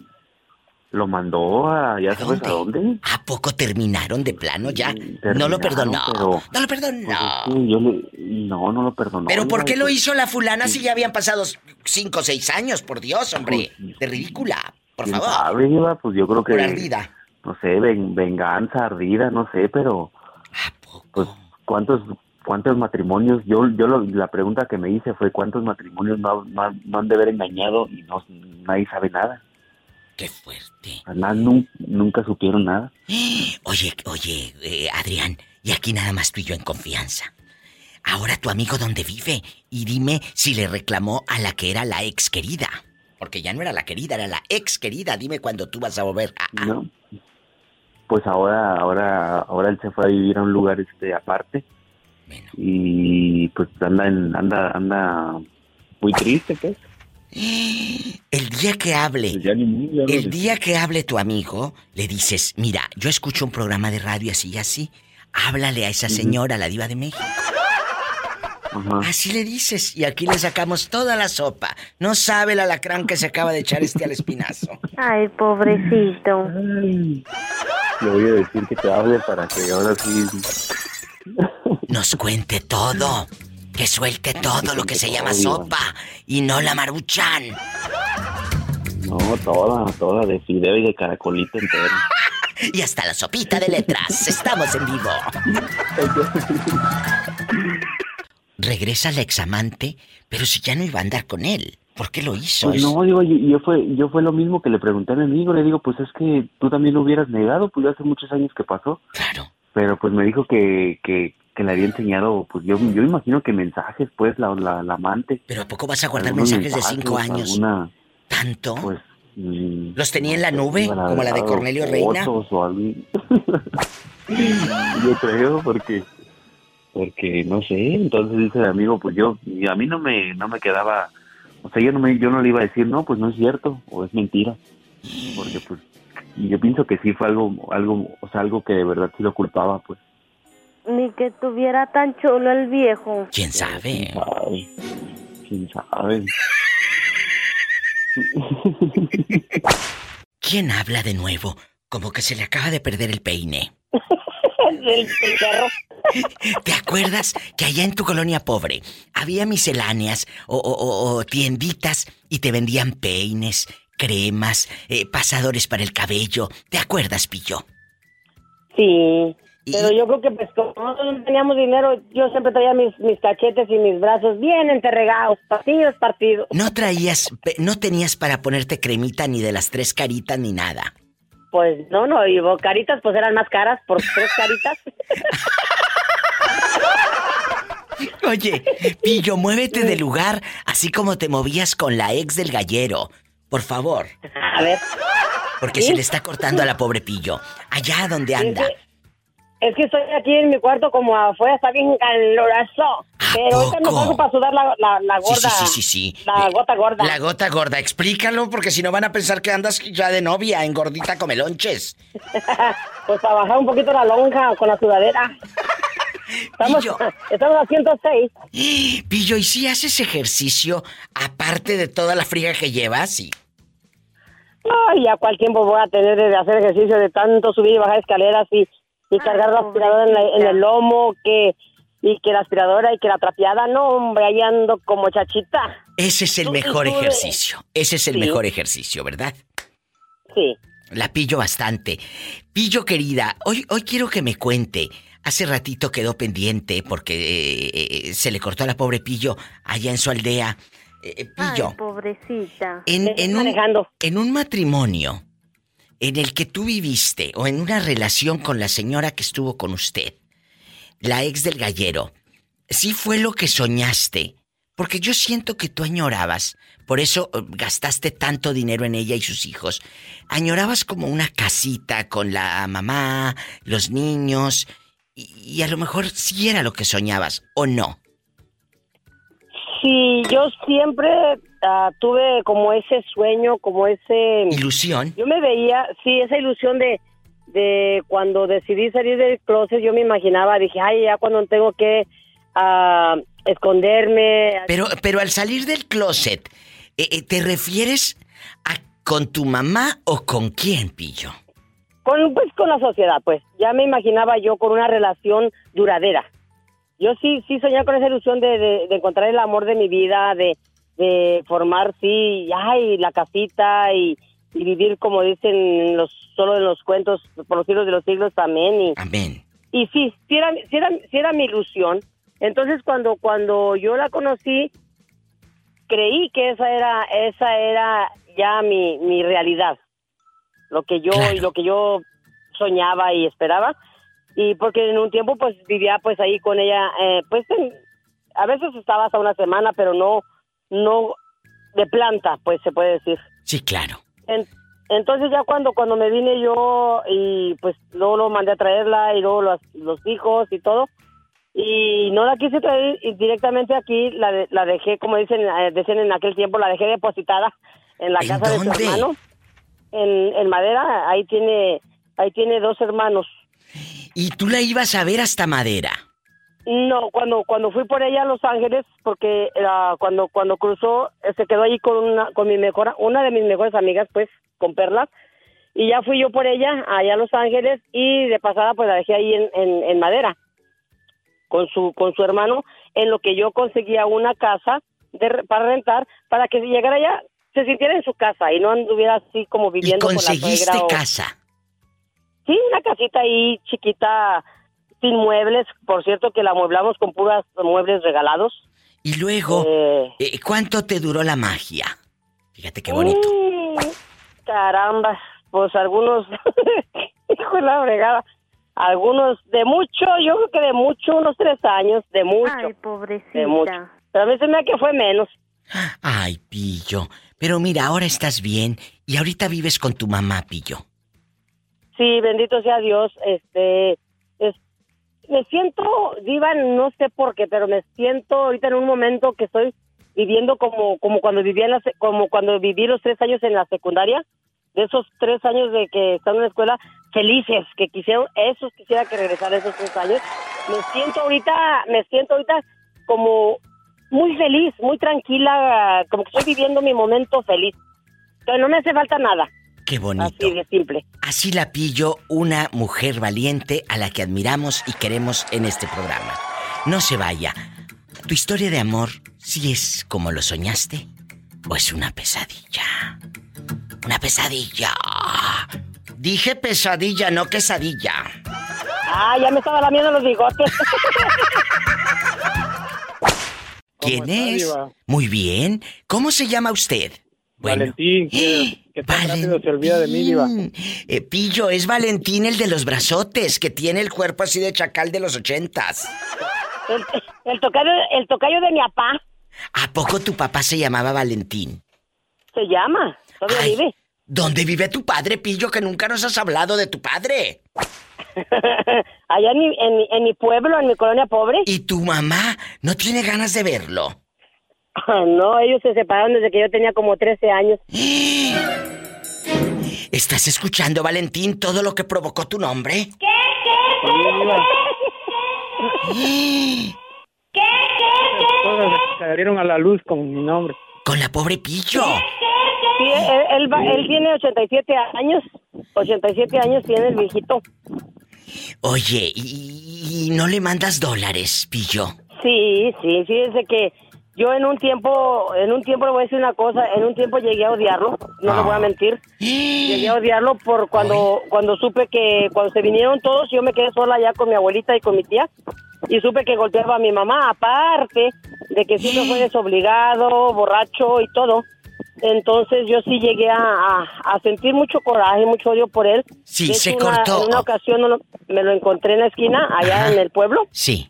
lo mandó a, ya sabes a dónde. ¿A poco terminaron de plano ya? no lo perdonó. pero- No lo perdonó. Pues yo le- no, no lo perdonó. Pero ¿por qué lo pues- hizo la fulana si ya habían pasado cinco o seis años? Por Dios, hombre. De ridícula. Por ¿Quién favor. sabe, Diva? Pues yo creo que... Por ardida. No sé, ven- venganza, ardida, no sé, pero... Pues, ¿cuántos cuántos matrimonios? Yo yo lo- la pregunta que me hice fue ¿cuántos matrimonios no, no- no han de haber engañado y no nadie sabe nada? Qué fuerte. Además, nun- nunca supieron nada. *gasps* Oye, oye, eh, Adrián, y aquí nada más tú y yo en confianza. Ahora tu amigo dónde vive y dime si le reclamó a la que era la ex querida. Porque ya no era la querida, era la ex querida. Dime cuándo tú vas a volver a... No. Pues ahora, ahora, ahora él se fue a vivir a un lugar este aparte. Y pues anda en, anda, anda muy triste, pues. El día que hable, no el día que hable tu amigo, le dices, mira, yo escucho un programa de radio así y así, háblale a esa señora, la diva de México. Así le dices, y aquí le sacamos toda la sopa. No sabe el alacrán que se acaba de echar este al espinazo. Ay, pobrecito. Le voy a decir que te hable para que ahora sí... Nos cuente todo. Que suelte todo lo que se llama sopa y no la maruchan. No, toda, toda, de fideo y de caracolito entero. *laughs* Y hasta la sopita de letras. Estamos en vivo. *laughs* Regresa la examante, pero si ya no iba a andar con él. ¿Por qué lo hizo? Pues Es- no, digo, yo, yo fue, yo fue lo mismo que le pregunté a mi amigo, le digo, pues es que tú también lo hubieras negado, pues ya hace muchos años que pasó. Claro. Pero pues me dijo que, que, que le había enseñado, pues yo, yo imagino que mensajes, pues, la, la, la amante. ¿Pero a poco vas a guardar Algunos mensajes de cinco años? alguna, ¿Tanto? pues... mm, ¿Los tenía en la nube? iban a Como la de Cornelio Reina. o algo. *laughs* yo creo, porque... Porque, no sé, entonces dice el amigo, pues yo, y a mí no me, no me quedaba... O sea, yo no, me, yo no le iba a decir, no, pues no es cierto, o es mentira. Porque, pues, y yo pienso que sí fue algo, algo, o sea, algo que de verdad sí lo culpaba, pues. Ni que tuviera tan chulo el viejo. ¿Quién sabe? Ay, quién sabe. *laughs* ¿Quién habla de nuevo? Como que se le acaba de perder el peine. El perro. *laughs* ¿Te acuerdas que allá en tu colonia pobre había misceláneas o, o- o- o tienditas y te vendían peines, cremas, eh, pasadores para el cabello? ¿Te acuerdas, Pillo? Sí. Pero yo creo que pues como no teníamos dinero, yo siempre traía mis, mis cachetes y mis brazos bien enterregados, partidos, partidos. No traías, no tenías para ponerte cremita ni de las tres caritas ni nada. Pues no, no, y caritas pues eran más caras por *laughs* tres caritas. Oye, Pillo, muévete de lugar así como te movías con la ex del gallero. Por favor. A ver. Porque ¿Sí? se le está cortando a la pobre Pillo. Allá donde anda. Es que estoy aquí en mi cuarto como afuera, está bien caloroso. Pero ahorita me pongo para sudar la, la, la gorda. sí, sí, sí, sí. La gota gorda. La gota gorda, explícalo porque si no van a pensar que andas ya de novia, en gordita melonches. *laughs* pues para bajar un poquito la lonja con la sudadera. *laughs* Estamos, *laughs* estamos a 106. *gasps* Pillo, ¿y si haces ejercicio aparte de toda la friga que llevas? Sí. Ay, ¿a cuál tiempo voy a tener de hacer ejercicio de tanto subir y bajar escaleras y, y cargar la aspiradora en, la- en el lomo que y que la aspiradora y que la trapeada? No, hombre, ahí ando como chachita. Ese es el Tú- mejor tú ejercicio. Ese es el Sí. mejor ejercicio, ¿verdad? Sí. La pillo bastante. Pillo querida, hoy, hoy quiero que me cuente. Hace ratito quedó pendiente porque eh, eh, se le cortó a la pobre Pillo allá en su aldea. Eh, eh, Pillo, Ay, pobrecita. en, en un, en un matrimonio, en el que tú viviste o en una relación con la señora que estuvo con usted, la ex del gallero, ¿sí fue lo que soñaste? Porque yo siento que tú añorabas, por eso eh, gastaste tanto dinero en ella y sus hijos. Añorabas como una casita con la mamá, los niños, y, y a lo mejor sí era lo que soñabas, ¿o no? Sí, yo siempre ah, tuve como ese sueño, como ese... Ilusión. Yo me veía, sí, esa ilusión de, de cuando decidí salir del closet, yo me imaginaba, dije, ay, ya cuando tengo que ah, esconderme. Pero, pero al salir del closet, eh, eh, ¿te refieres a con tu mamá o con quién, Pillo? Con, pues con la sociedad, pues. Ya me imaginaba yo con una relación duradera. Yo sí, sí soñaba con esa ilusión de, de- de encontrar el amor de mi vida, de, de formar, sí, ay, la casita y, y vivir como dicen los solo en los cuentos por los siglos de los siglos, amén. Y, Amén. y sí, sí era, sí era, sí era mi ilusión. Entonces cuando, cuando yo la conocí, creí que esa era, esa era ya mi, mi realidad. Lo que yo, y lo que yo soñaba y esperaba. Y porque en un tiempo pues vivía pues ahí con ella, eh, pues en- a veces estaba hasta una semana, pero no, no de planta, pues se puede decir. Sí, claro. En- entonces ya cuando cuando me vine yo y pues luego lo mandé a traerla y luego los, los hijos y todo y no la quise traer y directamente aquí la, de- la dejé como dicen eh, decían en aquel tiempo la dejé depositada en la casa de su hermano en, en madera ahí tiene ahí tiene dos hermanos Y tú la ibas a ver hasta madera. No, cuando cuando fui por ella a Los Ángeles, porque cuando cuando cruzó eh, se quedó allí con una con mi mejor una de mis mejores amigas, pues, con Perla, y ya fui yo por ella allá a Los Ángeles y de pasada pues la dejé ahí en, en, en madera con su con su hermano en lo que yo conseguía una casa de, para rentar para que si llegara allá se sintiera en su casa y no anduviera así como Y viviendo con la conseguiste suegra o- casa. Sí, una casita ahí chiquita, sin muebles. Por cierto, que la amueblamos con puras muebles regalados. Y luego, eh, ¿cuánto te duró la magia? Fíjate qué bonito. Mm, caramba, pues algunos, *laughs* hijo de la fregada, algunos de mucho, yo creo que de mucho, unos tres años, de mucho. Ay, pobrecita. De mucho. Pero a veces me da que fue menos. Ay, Pillo. Pero mira, ahora estás bien y ahorita vives con tu mamá, Pillo. Sí, bendito sea Dios. Este, es- me siento, Diva, no sé por qué, pero me siento ahorita en un momento que estoy viviendo como, como cuando vivía en la, como cuando viví los tres años en la secundaria, de esos tres años de que están en la escuela, felices, que quisieron, esos quisiera que regresara esos tres años. Me siento ahorita, me siento ahorita como muy feliz, muy tranquila, como que estoy viviendo mi momento feliz. Pero no me hace falta nada. Qué bonito. Así de simple. Así la pillo una mujer valiente a la que admiramos y queremos en este programa. No se vaya. ¿Tu historia de amor sí es como lo soñaste? ¿O es una pesadilla? Una pesadilla. Dije pesadilla, no quesadilla. Ah, ya me estaba lamiendo los bigotes. *laughs* ¿Quién es? Muy bien. ¿Cómo se llama usted? Valentín, que, que tan rápido se olvida de mí, Diva. Eh, Pillo, es Valentín el de los brazotes, que tiene el cuerpo así de chacal de los ochentas. El, el tocayo, el tocayo de mi papá ¿A poco tu papá se llamaba Valentín? se llama. Todavía vive. ¿Dónde vive tu padre, Pillo, que nunca nos has hablado de tu padre? *laughs* Allá en mi, en, mi- en mi pueblo, en mi colonia pobre. ¿Y tu mamá no tiene ganas de verlo? *laughs* No, ellos se separaron desde que yo tenía como 13 años. *gasps* ¿Estás escuchando, Valentín, todo lo que provocó tu nombre? Todas salieron a la luz con mi nombre. Con la pobre Pillo. Sí, él, él, va- él tiene 87 años. 87 años tiene el viejito. Oye, ¿y, y no le mandas dólares, Pillo? Sí, sí, fíjese que yo en un tiempo, en un tiempo le voy a decir una cosa, en un tiempo llegué a odiarlo, no le voy a mentir. *gasps* Llegué a odiarlo por cuando, cuando supe que, cuando se vinieron todos, yo me quedé sola allá con mi abuelita y con mi tía, y supe que golpeaba a mi mamá, aparte de que siempre fue *gasps* desobligado, borracho y todo. Entonces yo sí llegué a, a- a sentir mucho coraje, mucho odio por él. Sí, se una- cortó. En una ocasión me lo encontré en la esquina, allá Ajá. en el pueblo, Sí.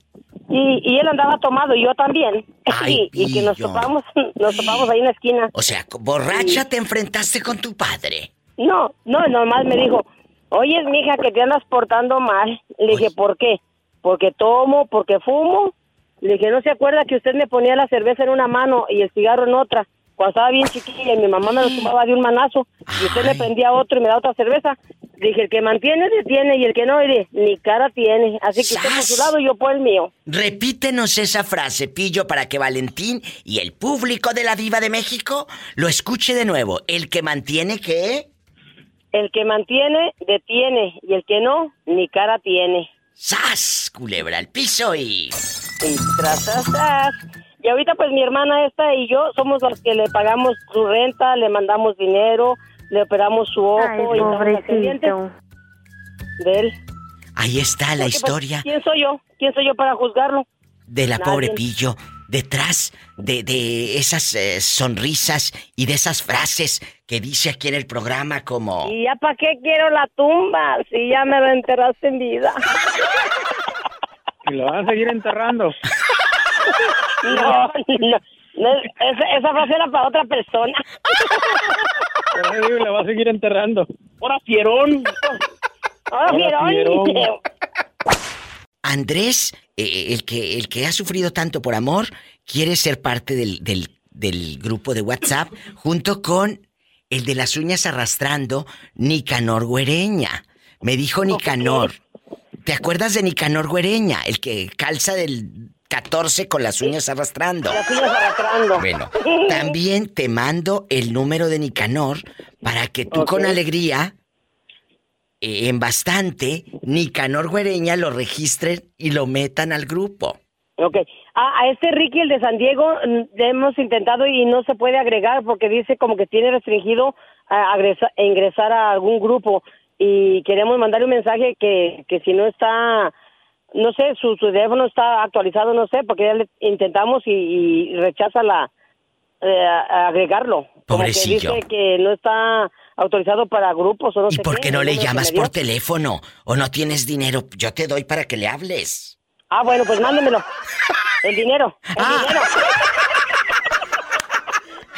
Y, y él andaba tomado, y yo también. Ay, *laughs* y, y que nos topamos, *laughs* nos topamos ahí en la esquina. O sea, borracha te enfrentaste con tu padre. No, no, nomás me dijo, oye, mija, que te andas portando mal. Le dije, ¿por qué? Porque tomo, porque fumo. Le dije, ¿no se acuerda que usted me ponía la cerveza en una mano y el cigarro en otra? Cuando estaba bien chiquilla y mi mamá me lo tomaba de un manazo y usted me prendía otro y me da otra cerveza. Dije, el que mantiene, detiene y el que no, mire, ni cara tiene. Así que usted por su lado y yo por el mío. Repítenos esa frase, Pillo, para que Valentín y el público de la Diva de México lo escuche de nuevo. El que mantiene que... El que mantiene, detiene y el que no, ni cara tiene. ¡Sas! Culebra al piso y... Y tras, tras, tras. Y ahorita pues mi hermana esta y yo somos los que le pagamos su renta, le mandamos dinero, le operamos su ojo Ay, y pobrecito. de él. Ahí está la Porque, pues, historia ¿Quién soy yo? ¿Quién soy yo para juzgarlo? de la nadie. pobre Pillo. Detrás de, de esas eh, sonrisas y de esas frases que dice aquí en el programa como... ¿Y ya para qué quiero la tumba? Si ya me la enterraste en vida. *laughs* Y lo van a seguir enterrando. *laughs* No, no, no, esa, esa frase era para otra persona. Le va a seguir enterrando. Ahora fierón. Vieron. vieron. Andrés, eh, el, que, el que ha sufrido tanto por amor, quiere ser parte del, del, del grupo de WhatsApp junto con el de las uñas arrastrando, Nicanor Güereña. Me dijo Nicanor. ¿Te acuerdas de Nicanor Güereña? El que calza del 14 con las uñas arrastrando. Las uñas arrastrando. Bueno, *laughs* también te mando el número de Nicanor para que tú con alegría, eh, en bastante, Nicanor Güereña lo registren y lo metan al grupo. Ok. Ah, a este Ricky, el de San Diego, mm, hemos intentado y no se puede agregar porque dice como que tiene restringido a agresa- a ingresar a algún grupo y queremos mandarle un mensaje que, que si no está, no sé, su, su teléfono está actualizado, no sé, porque ya le intentamos y, y rechaza la eh, agregarlo. Como que Pobrecillo. dice que no está autorizado para grupos o no ¿Y sé por qué no le llamas por teléfono? ¿O no tienes dinero? Yo te doy para que le hables. Ah, bueno, pues mándemelo. El dinero. El Ah. dinero. *laughs*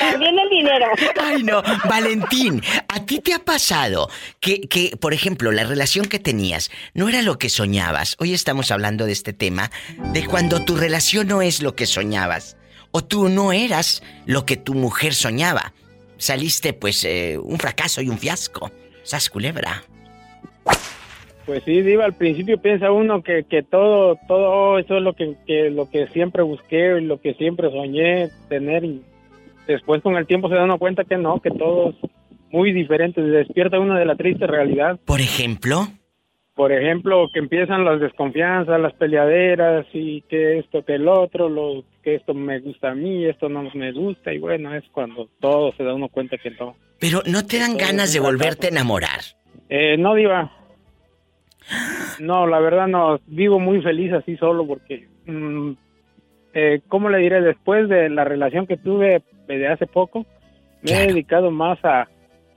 *laughs* También el dinero. Ay, no. Valentín, ¿a ti te ha pasado que, que, por ejemplo, la relación que tenías no era lo que soñabas? Hoy estamos hablando de este tema, de cuando tu relación no es lo que soñabas. O tú no eras lo que tu mujer soñaba. Saliste, pues, eh, un fracaso y un fiasco. Sas culebra. Pues sí, Diva, al principio piensa uno que, que todo todo eso es lo que, que lo que siempre busqué, lo que siempre soñé tener y después con el tiempo se da uno cuenta que no, que todo es muy diferente, despierta uno de la triste realidad. Por ejemplo, Por ejemplo, que empiezan las desconfianzas, las peleaderas y que esto, que el otro, lo que esto me gusta a mí, esto no me gusta y bueno, es cuando todo se da uno cuenta que no. pero no te dan ganas de volverte a enamorar. Eh, no, Diva. No, la verdad no. Vivo muy feliz así solo porque, mm, eh, ¿cómo le diré? Después de la relación que tuve de hace poco, me he dedicado más a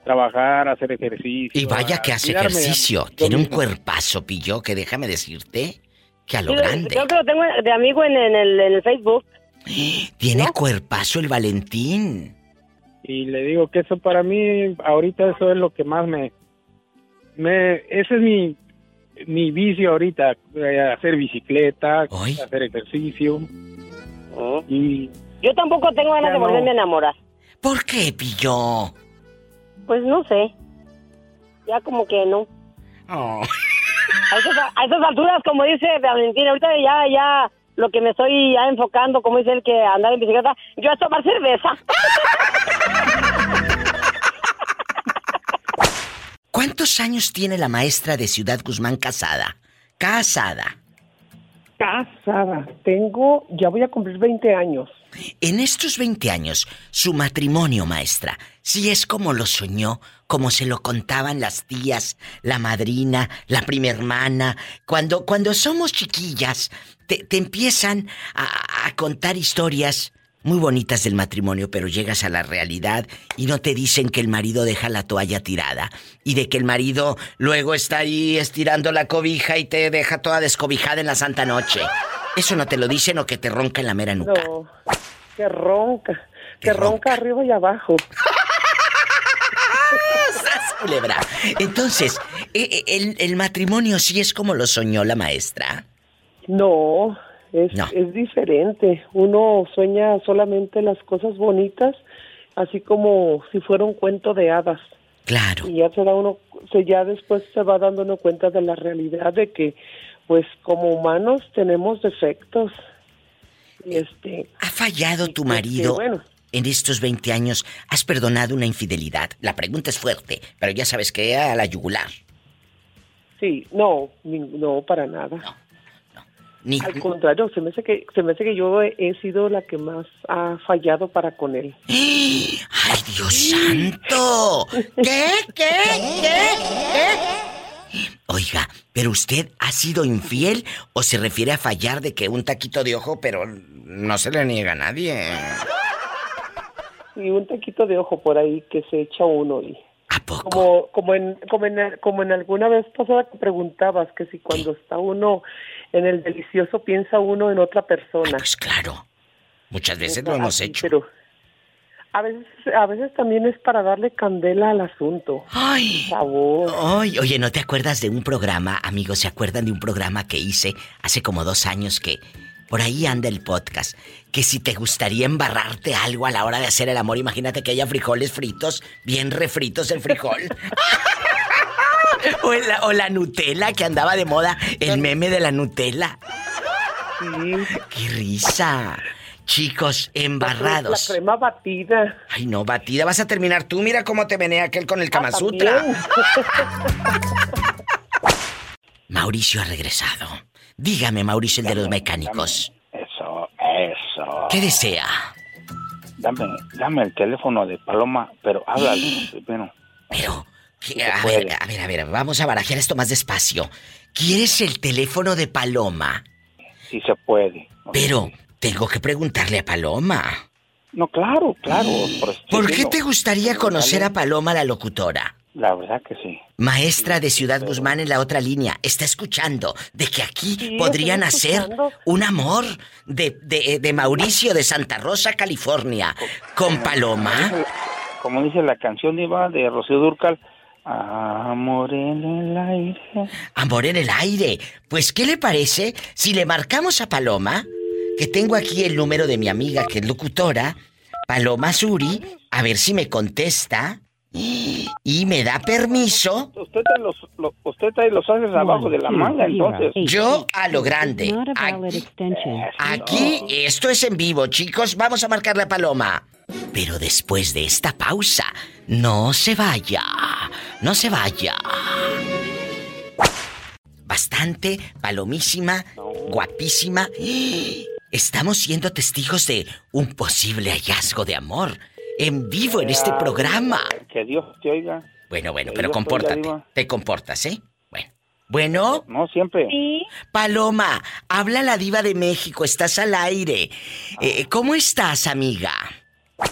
trabajar, a hacer ejercicio. Y vaya que hace ejercicio. yo Tiene un cuerpazo, pillo, que déjame decirte que a lo Sí, grande. Creo que lo tengo de amigo en, en el, en el Facebook. *gasps* Tiene cuerpazo el Valentín. Y le digo que eso para mí, ahorita eso es lo que más me... me ese es mi, mi vicio ahorita, eh, hacer bicicleta, hacer ejercicio. Y Yo tampoco tengo ganas Ya de no. volverme a enamorar. ¿Por qué, pillo? Pues no sé. Ya como que no. Oh. A, esas, a esas alturas, como dice Valentín, ahorita ya, ya, lo que me estoy ya enfocando, como dice él, que andar en bicicleta, yo a tomar cerveza. *laughs* ¿Cuántos años tiene la maestra de Ciudad Guzmán casada? Casada. Casada. Tengo, ya voy a cumplir 20 años. En estos 20 años, su matrimonio, maestra, si es como lo soñó, como se lo contaban las tías, la madrina, la prima hermana, cuando, cuando somos chiquillas, te, te empiezan a, a contar historias muy bonitas del matrimonio, pero llegas a la realidad y no te dicen que el marido deja la toalla tirada y de que el marido luego está ahí estirando la cobija y te deja toda descobijada en la santa noche. Eso no te lo dicen o que te ronca en la mera nuca. No, que ronca, que ronca arriba y abajo. *laughs* Entonces, ¿e- e- ¿el, el matrimonio sí es como lo soñó la maestra? No, es, es diferente. Uno sueña solamente las cosas bonitas, así como si fuera un cuento de hadas. Claro. Y ya se da uno, se ya después se va dando uno cuenta de la realidad de que, pues, como humanos tenemos defectos. Y este. ¿Ha fallado tu que, marido bueno. en estos 20 años? ¿Has perdonado una infidelidad? La pregunta es fuerte, pero ya sabes que a la yugular. Sí, no, no para nada. Ni- Al contrario, se me hace que se me hace que yo he, he sido la que más ha fallado para con él. *gasps* ¡Ay, Dios santo! ¿Qué? ¿Qué? ¿Qué? ¿Qué? Oiga, ¿pero usted ha sido infiel o se refiere a fallar de que un taquito de ojo, pero no se le niega a nadie? Y un taquito de ojo por ahí que se echa uno y como como en como en como en alguna vez pasada que preguntabas que si cuando está uno en el delicioso piensa uno en otra persona. pues claro. Muchas veces lo hemos así, hecho. Pero a veces a veces también es para darle candela al asunto. Ay. Sabor. Ay, oye, ¿no te acuerdas de un programa, amigos? ¿Se acuerdan de un programa que hice hace como dos años que por ahí anda el podcast? Que si te gustaría embarrarte algo a la hora de hacer el amor, imagínate que haya frijoles fritos, bien refritos el frijol. *laughs* o, la, o la Nutella que andaba de moda, el meme de la Nutella. ¡Qué risa! Chicos, embarrados. La crema batida. Ay, no, batida, vas a terminar tú. Mira cómo te menea aquel con el Kama Sutra. *laughs* Mauricio ha regresado. Dígame, Mauricio, el de los mecánicos. Eso, eso. ¿Qué desea? Dame, dame el teléfono de Paloma, pero háblale primero. Pero, a ver, a ver, a ver, vamos a barajar esto más despacio. ¿Quieres el teléfono de Paloma? Si se puede. Pero, tengo que preguntarle a Paloma. No, claro, claro. por eso ¿Por te qué te gustaría conocer a Paloma, la locutora? La verdad que sí. Maestra de Ciudad Guzmán en la otra línea, está escuchando de que aquí podrían estoy hacer escuchando. un amor de, de, de Mauricio de Santa Rosa, California, con Paloma. Como dice la canción Iba de Rocío Durcal, Amor en el aire. Amor en el aire. Pues, ¿qué le parece si le marcamos a Paloma? Que tengo aquí el número de mi amiga que es locutora, Paloma Suri, a ver si me contesta y me da permiso. Usted trae los, lo- usted trae los haces abajo de la manga, entonces. Yo a lo grande. Aquí, esto es en vivo, chicos. Vamos a marcarle a Paloma. Pero después de esta pausa, no se vaya. No se vaya. Bastante, palomísima, guapísima. Estamos siendo testigos de un posible hallazgo de amor. En vivo en este Ah, programa. Que Dios te oiga. Bueno, bueno, Que pero Dios compórtate. Te comportas, ¿eh? Bueno. Bueno. No, siempre. Paloma, habla la diva de México, estás al aire. Eh, ¿Cómo estás, amiga?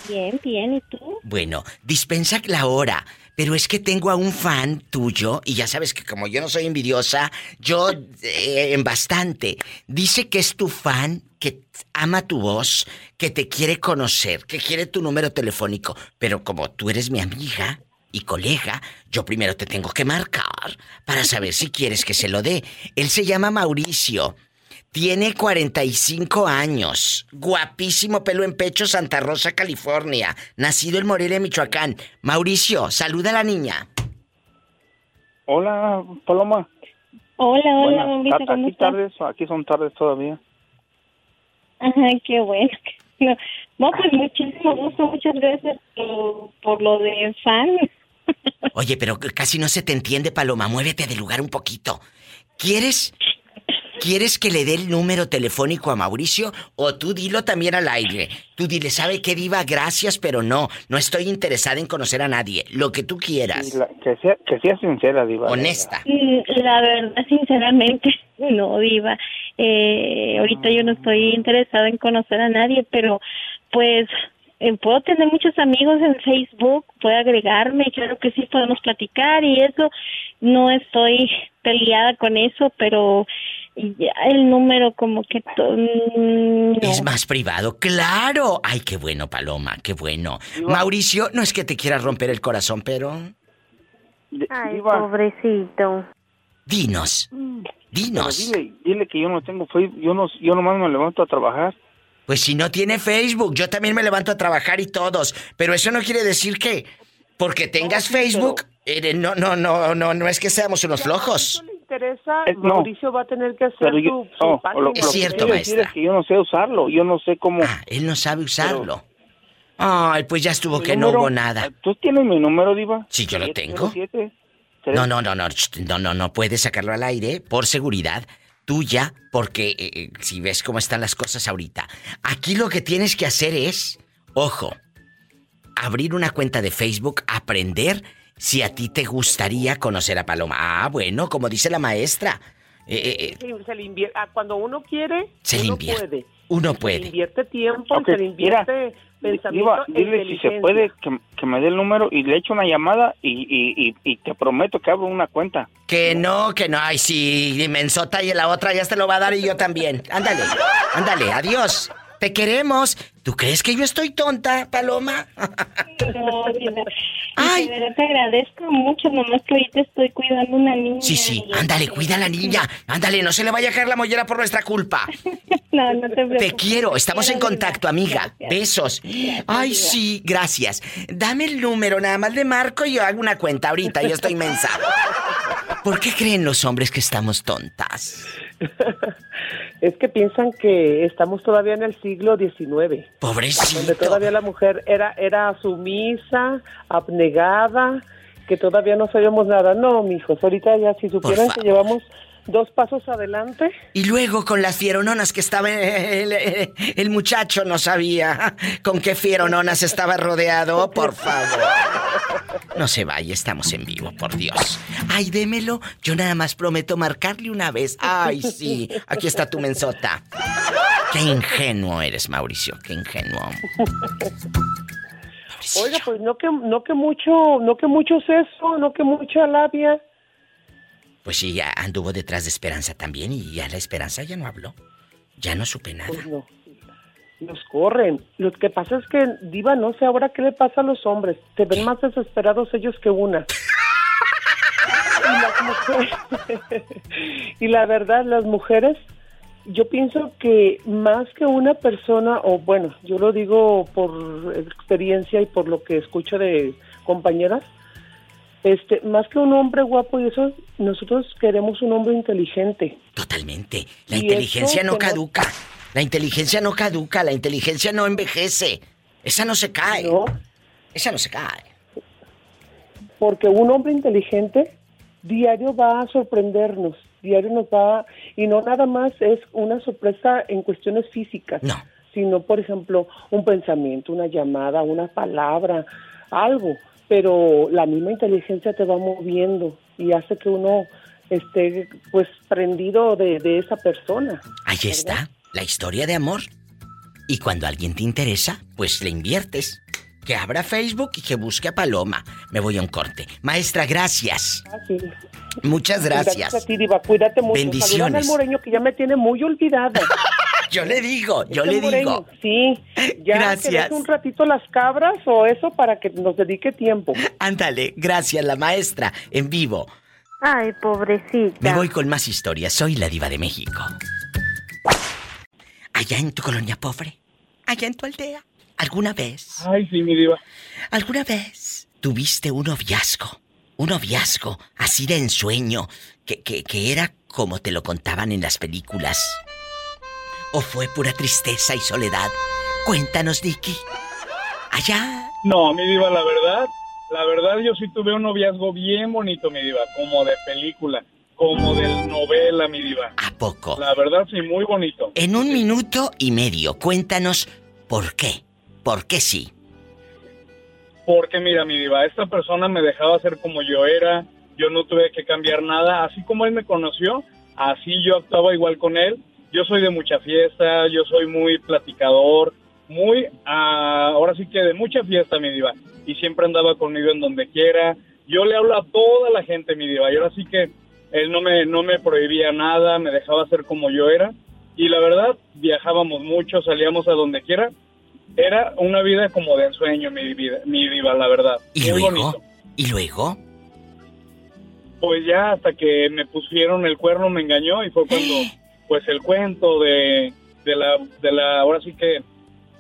Bien, bien, ¿y tú? Bueno, dispensa la hora, pero es que tengo a un fan tuyo y ya sabes que como yo no soy envidiosa, yo eh, en bastante. Dice que es tu fan, que ama tu voz, que te quiere conocer, que quiere tu número telefónico, pero como tú eres mi amiga y colega, yo primero te tengo que marcar para saber si quieres que se lo dé. Él se llama Mauricio. Tiene 45 años. Guapísimo pelo en pecho, Santa Rosa, California. Nacido en Morelia, Michoacán. Mauricio, saluda a la niña. Hola, Paloma. Hola, hola, Buenas bombita, tar- ¿cómo aquí estás? tardes, aquí son tardes todavía. Ajá, qué bueno. *laughs* No, no, pues muchísimo gusto, muchas gracias por, por lo de fan. *laughs* Oye, pero casi no se te entiende, Paloma. Muévete de lugar un poquito. ¿Quieres... ¿Quieres que le dé el número telefónico a Mauricio o tú dilo también al aire? Tú dile, ¿sabe qué diva? Gracias, pero no, no estoy interesada en conocer a nadie. Lo que tú quieras. La- que, sea, que sea sincera, Diva. Honesta. Mm, La verdad, sinceramente, *laughs* no, Diva. Eh, ahorita yo no estoy interesada en conocer a nadie, pero pues eh, puedo tener muchos amigos en Facebook, puede agregarme, claro que sí podemos platicar y eso, no estoy peleada con eso, pero ya el número como que mm, es más privado, claro. Ay, qué bueno, Paloma, qué bueno. Mauricio, no es que te quiera romper el corazón, pero Ay, pobrecito. Dinos. Dinos. Dile, dile, que yo no tengo Facebook, yo no yo nomás me levanto a trabajar. Pues si no tiene Facebook, yo también me levanto a trabajar y todos, pero eso no quiere decir que porque tengas Facebook, eh, no, no, no, no, no es que seamos unos flojos. le interesa, eh, Mauricio va a tener que hacer su, lo, Es cierto, maestra. Es que yo no sé usarlo, yo no sé cómo. Ah, él no sabe usarlo. Ay, pues ya estuvo que no hubo nada. ¿Tú tienes mi número, Diva? Sí, yo lo tengo. No, no, no, no, no, no, no puedes sacarlo al aire por seguridad tuya, porque eh, eh, si ves cómo están las cosas ahorita. Aquí lo que tienes que hacer es, ojo, abrir una cuenta de Facebook, aprender si a ti te gustaría conocer a Paloma. Ah, bueno, como dice la maestra. Eh, se ah, cuando uno quiere, se uno puede. Uno puede. Se invierte tiempo, se le invierte pensamiento. dile si se puede que, me dé el número y le echo una llamada y, y, te prometo que abro una cuenta. Que no, que no. Ay, sí, mensota y la otra ya te lo va a dar y yo también. Ándale, ándale, adiós. Te queremos. ¿Tú crees que yo estoy tonta, Paloma? No, *laughs* Ay. te agradezco mucho, nomás que ahorita estoy cuidando una niña. Sí, sí, ándale, cuida a la niña. Ándale, no se le vaya a caer la mollera por nuestra culpa. *laughs* no, no te preocupes. Te quiero, estamos en contacto, amiga. Besos. Ay, sí, gracias. Dame el número, nada más de marco y yo hago una cuenta ahorita, yo estoy mensa. *laughs* ¿Por qué creen los hombres que estamos tontas? Es que piensan que estamos todavía en el siglo XIX. Pobrecito. Donde todavía la mujer era, era sumisa, abnegada, que todavía no sabíamos nada. No, mijos, ahorita ya si supieran que llevamos dos pasos adelante. Y luego con las fierononas que estaba el, muchacho no sabía con qué fierononas estaba rodeado, por favor. No se vaya, estamos en vivo, por Dios. Ay, démelo, yo nada más prometo marcarle una vez. Ay, sí, aquí está tu mensota. Qué ingenuo eres, Mauricio, qué ingenuo. Oiga, pues no que no que mucho, no que mucho seso, no que mucha labia. Pues sí, ya anduvo detrás de Esperanza también y ya la Esperanza ya no habló. Ya no supe nada. Pues no. Los corren. Lo que pasa es que, Diva, no sé ahora qué le pasa a los hombres. Te ven más desesperados ellos que una. *laughs* y, la verdad, las mujeres, yo pienso que más que una persona, o bueno, yo lo digo por experiencia y por lo que escucho de compañeras, este, más que un hombre guapo y eso, nosotros queremos un hombre inteligente. Totalmente. La inteligencia no caduca. La inteligencia no caduca, la inteligencia no envejece. Esa no se cae. No. Esa no se cae. Porque un hombre inteligente diario va a sorprendernos, diario nos va, y no nada más es una sorpresa en cuestiones físicas, no. sino, por ejemplo, un pensamiento, una llamada, una palabra, algo pero la misma inteligencia te va moviendo y hace que uno esté pues prendido de, esa persona. Ahí está, la historia de amor. Y cuando alguien te interesa, pues le inviertes. Que abra Facebook y que busque a Paloma. Me voy a un corte. Maestra, gracias. Ah, sí. Muchas gracias. Gracias a ti, Diva. Cuídate mucho. Bendiciones. al moreño que ya me tiene muy olvidada. *laughs* yo le digo, yo le digo. Sí, ya gracias. un ratito las cabras o eso para que nos dedique tiempo. Ándale, gracias, la maestra, en vivo. Ay, pobrecita. Me voy con más historias. Soy la diva de México. Allá en tu colonia pobre, allá en tu aldea, ¿alguna vez? Ay, sí, mi diva. ¿Alguna vez tuviste un noviazgo? Un noviazgo así de ensueño, que, que, que era como te lo contaban en las películas. ¿O fue pura tristeza y soledad? Cuéntanos, Dicky. Allá. No, mi diva, la verdad, la verdad yo sí tuve un noviazgo bien bonito, mi diva, como de película, como de novela, mi diva. ¿A poco? La verdad sí, muy bonito. En un minuto y medio, cuéntanos por qué. ¿Por qué sí? Porque mira, mi diva, esta persona me dejaba ser como yo era, yo no tuve que cambiar nada, así como él me conoció, así yo actuaba igual con él yo soy de mucha fiesta, yo soy muy platicador, muy, ah, ahora sí que de mucha fiesta, mi diva. Y siempre andaba conmigo en donde quiera. Yo le hablo a toda la gente, mi diva. Y ahora sí que él no me, no me prohibía nada, me dejaba ser como yo era. Y la verdad, viajábamos mucho, salíamos a donde quiera. Era una vida como de ensueño, mi vida, mi diva, la verdad. ¿Y Muy luego? bonito. ¿Y luego? Pues ya hasta que me pusieron el cuerno me engañó y fue cuando, *gasps* pues el cuento de, de la, de la, ahora sí que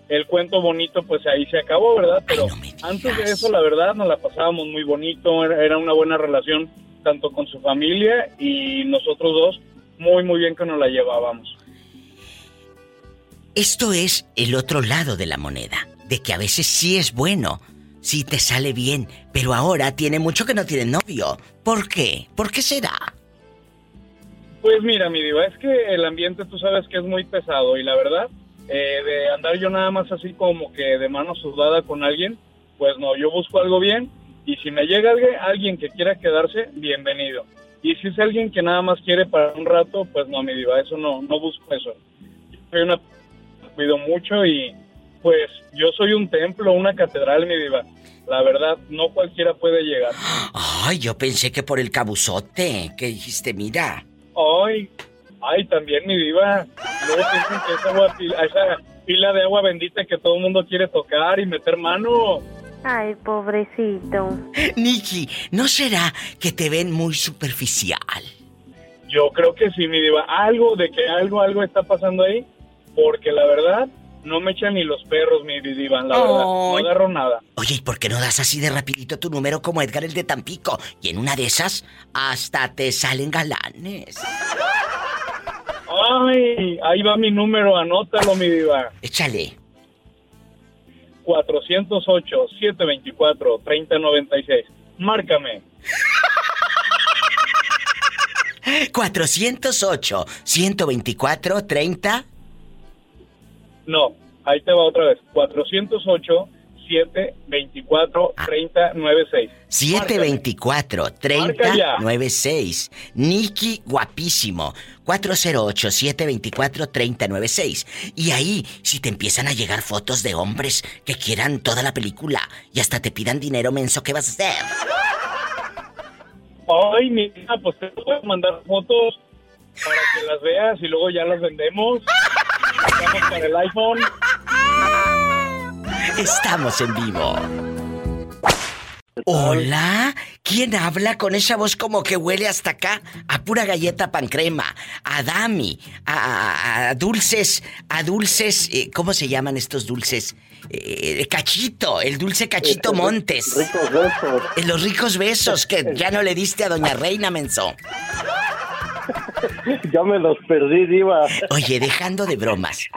el cuento bonito, pues ahí se acabó, ¿verdad? Pero antes de eso, la verdad, nos la pasábamos muy bonito, era, era una buena relación tanto con su familia y nosotros dos, muy, muy bien que nos la llevábamos. Esto es el otro lado de la moneda, de que a veces sí es bueno, sí te sale bien, pero ahora tiene mucho que no tiene novio. ¿Por qué? ¿Por qué será? Pues mira, mi diva, es que el ambiente tú sabes que es muy pesado y la verdad, eh, de andar yo nada más así como que de mano sudada con alguien, pues no, yo busco algo bien y si me llega alguien, alguien que quiera quedarse, bienvenido. Y si es alguien que nada más quiere para un rato, pues no, mi diva, eso no, no busco eso. Yo soy una, cuido mucho y pues yo soy un templo, una catedral, mi diva. La verdad, no cualquiera puede llegar. *gasps* Ay, yo pensé que por el cabuzote, que dijiste, mira. Ay, ay, también mi diva. Luego piensan que esa, agua, esa pila de agua bendita que todo el mundo quiere tocar y meter mano. Ay, pobrecito. Nikki, ¿no será que te ven muy superficial? Yo creo que sí, mi diva. Algo de que algo, algo está pasando ahí. Porque la verdad, no me echan ni los perros, mi diva. La verdad, no agarro nada. Oye, ¿y por qué no das así de rapidito tu número como Edgar el de Tampico? Y en una de esas, hasta te salen galanes. Ay, ahí va mi número, anótalo, mi diva. Échale. 408-724-3096. Márcame. *laughs* 408-124-30. No, ahí te va otra vez. 408-724-3096. 724-3096. Nikki Guapísimo. 408-724-3096. Y ahí, si te empiezan a llegar fotos de hombres que quieran toda la película y hasta te pidan dinero menso, ¿qué vas a hacer? Ay, mi hija, pues te puedo mandar fotos para que las veas y luego ya las vendemos. *laughs* Vamos para el iPhone. Estamos en vivo. Hola, ¿quién habla con esa voz como que huele hasta acá? A pura galleta pan crema, a Dami, a, a- a dulces, a dulces, eh, ¿cómo se llaman estos dulces? Eh, cachito, el dulce Cachito Montes. Ricos besos. En los ricos besos que ya no le diste a Doña Reina Menso. Ya me los perdí, Diva. Oye, dejando de bromas.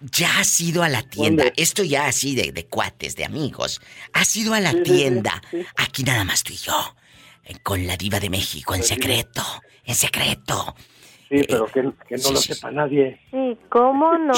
Ya has ido a la tienda, esto ya así de, de cuates, de amigos. Has ido a la Sí, sí, sí, tienda, sí. aquí nada más tú y yo, eh, con la diva de México, en secreto, en secreto. Sí, pero que, que no sí, lo sí, sepa nadie. Sí, ¿cómo no?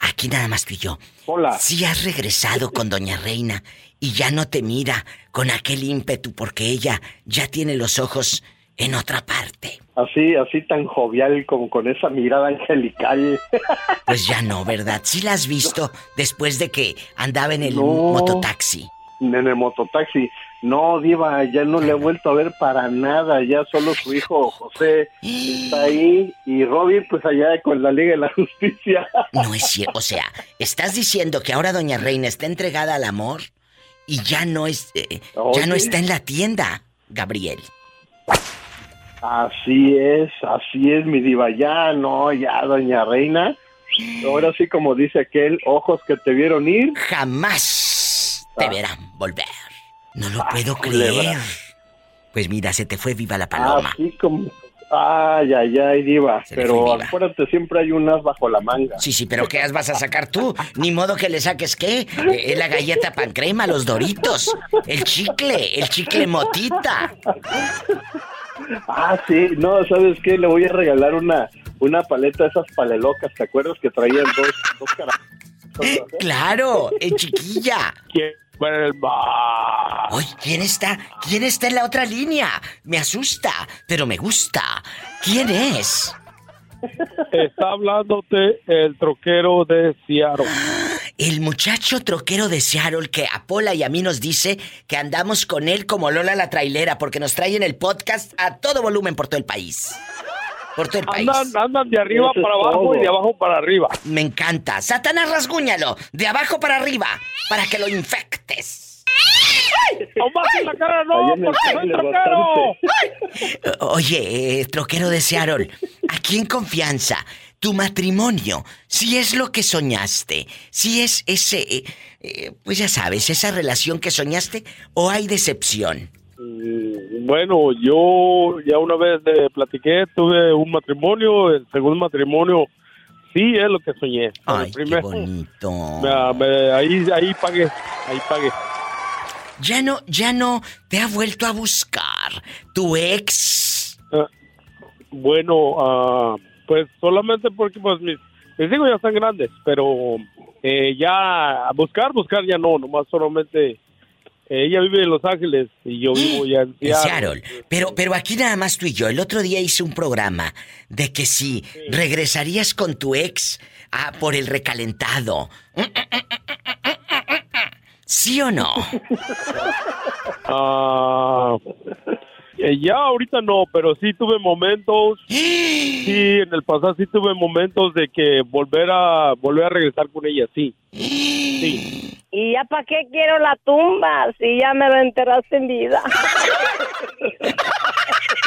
Aquí nada más tú y yo. Hola. Si has regresado con Doña Reina y ya no te mira con aquel ímpetu porque ella ya tiene los ojos en otra parte. Así, así tan jovial como con esa mirada angelical. *laughs* Pues ya no, ¿verdad? Sí la has visto después de que andaba en el No. mototaxi. En el mototaxi. No, Diva, ya no le he vuelto a ver para nada. Ya solo su hijo José está ahí. Y Robin, pues allá con la Liga de la Justicia. No es cierto. O sea, estás diciendo que ahora Doña Reina está entregada al amor y ya no es, eh, ya no está en la tienda, Gabriel. Así es, así es, mi Diva. Ya, no, ya, Doña Reina. Ahora sí, como dice aquel, ojos que te vieron ir. Jamás te verán volver. No lo puedo culebra. creer. Pues mira, se te fue viva la paloma. Así como. Ay, ay, ay, Diva. le Pero acuérdate, siempre hay un as bajo la manga. Sí, sí, pero ¿qué as vas a sacar tú? Ni modo que le saques qué. Eh, la galleta pan crema, los doritos, el chicle, el chicle motita. Ah, sí, no, ¿sabes qué? Le voy a regalar una, una paleta de esas palelocas, ¿te acuerdas que traían dos, dos caras? Claro, en chiquilla. El Oye, ¿quién está? ¿Quién está en la otra línea? Me asusta, pero me gusta. ¿Quién es? Está hablándote el troquero de Seattle. El muchacho troquero de Seattle que a Pola y a mí nos dice que andamos con él como Lola la trailera porque nos traen el podcast a todo volumen por todo el país. Por todo el país. Andan, andan de arriba para abajo y de abajo para arriba. Me encanta. Satanás, rasguñalo. De abajo para arriba. Para que lo infectes. ¡Tomás en la cara no! ¡Porque soy troquero! Oye, eh, troquero de Seattle, aquí en confianza, tu matrimonio, si es lo que soñaste, si es ese, eh, eh, pues ya sabes, esa relación que soñaste, o hay decepción. Mm, Bueno, yo ya una vez le platiqué, tuve un matrimonio, el segundo matrimonio sí es lo que soñé. Ay, el primero, qué bonito. me- me- ahí, ahí pagué, ahí pagué. Ya no, ya no te ha vuelto a buscar tu ex. Ah, bueno, ah, pues solamente porque pues mis, mis hijos ya están grandes, pero eh, ya a buscar, buscar ya no, nomás solamente eh, ella vive en Los Ángeles y yo vivo ya en Seattle. Pero, pero aquí nada más tú y yo. El otro día hice un programa de que si regresarías con tu ex ah, por el recalentado. ¿Sí o no? *laughs* Ah, eh, ya ahorita no, pero sí tuve momentos, *gasps* sí, en el pasado sí tuve momentos de que volver a volver a regresar con ella, sí. Sí. ¿Y ya para qué quiero la tumba si ya me la enterraste en vida? *laughs*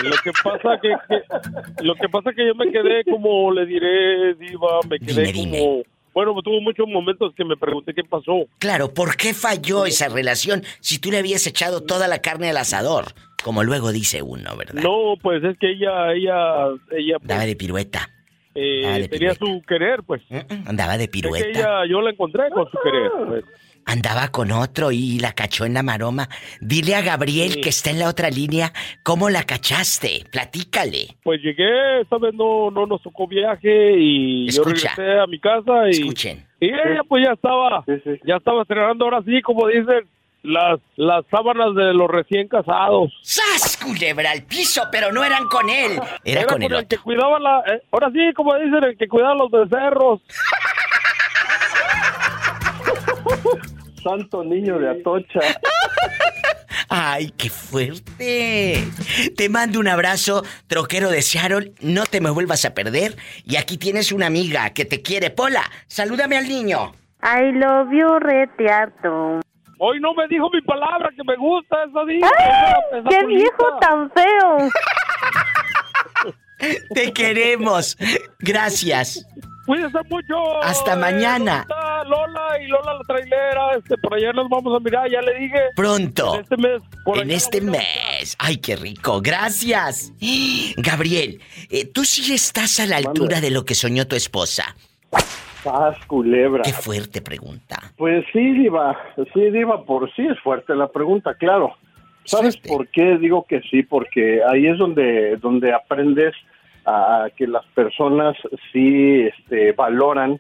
Lo que pasa que, que- lo que pasa que yo me quedé como le diré, diva, me quedé como bueno, tuvo muchos momentos que me pregunté qué pasó. Claro, ¿por qué falló esa relación si tú le habías echado toda la carne al asador? Como luego dice uno, ¿verdad? No, pues es que ella ella ella pues, Andaba de pirueta. eh, Ah, de tenía su querer, pues. Andaba de Es que pirueta. ella yo la encontré con su querer. pues. Andaba con otro y la cachó en la maroma. Dile a Gabriel que está en la otra línea cómo la cachaste. Platícale. Pues llegué, esta vez no, no nos tocó viaje y Escucha. yo regresé a mi casa y, Escuchen. y ella pues ya estaba, ya estaba estrenando ahora sí, como dicen, las, las sábanas de los recién casados. ¡Sas! Culebra al piso, pero no eran con él. Era, con el el otro. que cuidaba la, eh, ahora sí, como dicen, el que cuidaba los becerros. *laughs* Santo niño de Atocha. ¡Ay, qué fuerte! Te mando un abrazo, troquero de Seattle. No te me vuelvas a perder. Y aquí tienes una amiga que te quiere. Pola, salúdame al niño. I love you, reteato. Hoy no me dijo mi palabra que me gusta esa día. ¡Qué viejo tan feo! *laughs* Te queremos. Gracias. Cuídense mucho. Hasta mañana. Está Lola y Lola la trailera, este, por allá nos vamos a mirar, ya le dije. Pronto. En este mes. En este mes. Ay, qué rico. Gracias. *gasps* Gabriel, eh, tú sí estás a la altura de lo que soñó tu esposa. Paz, culebra. Qué fuerte pregunta. Pues sí, Diva. Sí, Diva, por sí es fuerte la pregunta, claro. ¿Sabes por qué digo que sí? Porque ahí es donde, donde aprendes a que las personas sí este, valoran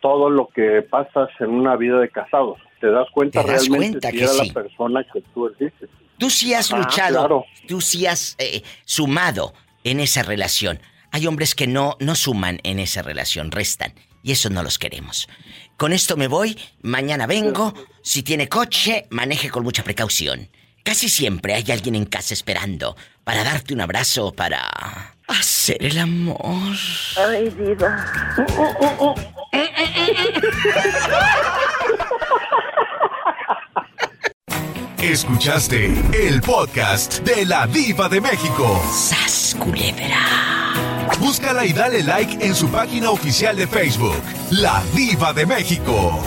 todo lo que pasas en una vida de casados. Te das cuenta Te das realmente cuenta si que era sí. la persona que tú elegiste. Tú sí has Ah, luchado. claro. Tú sí has eh, sumado en esa relación. Hay hombres que no, no suman en esa relación, restan. Y eso no los queremos. Con esto me voy, mañana vengo. Si tiene coche, maneje con mucha precaución. Casi siempre hay alguien en casa esperando para darte un abrazo, para hacer el amor. Ay, diva. Escuchaste el podcast de la Diva de México. ¡Sas, culebra! Búscala y dale like en su página oficial de Facebook, La Diva de México.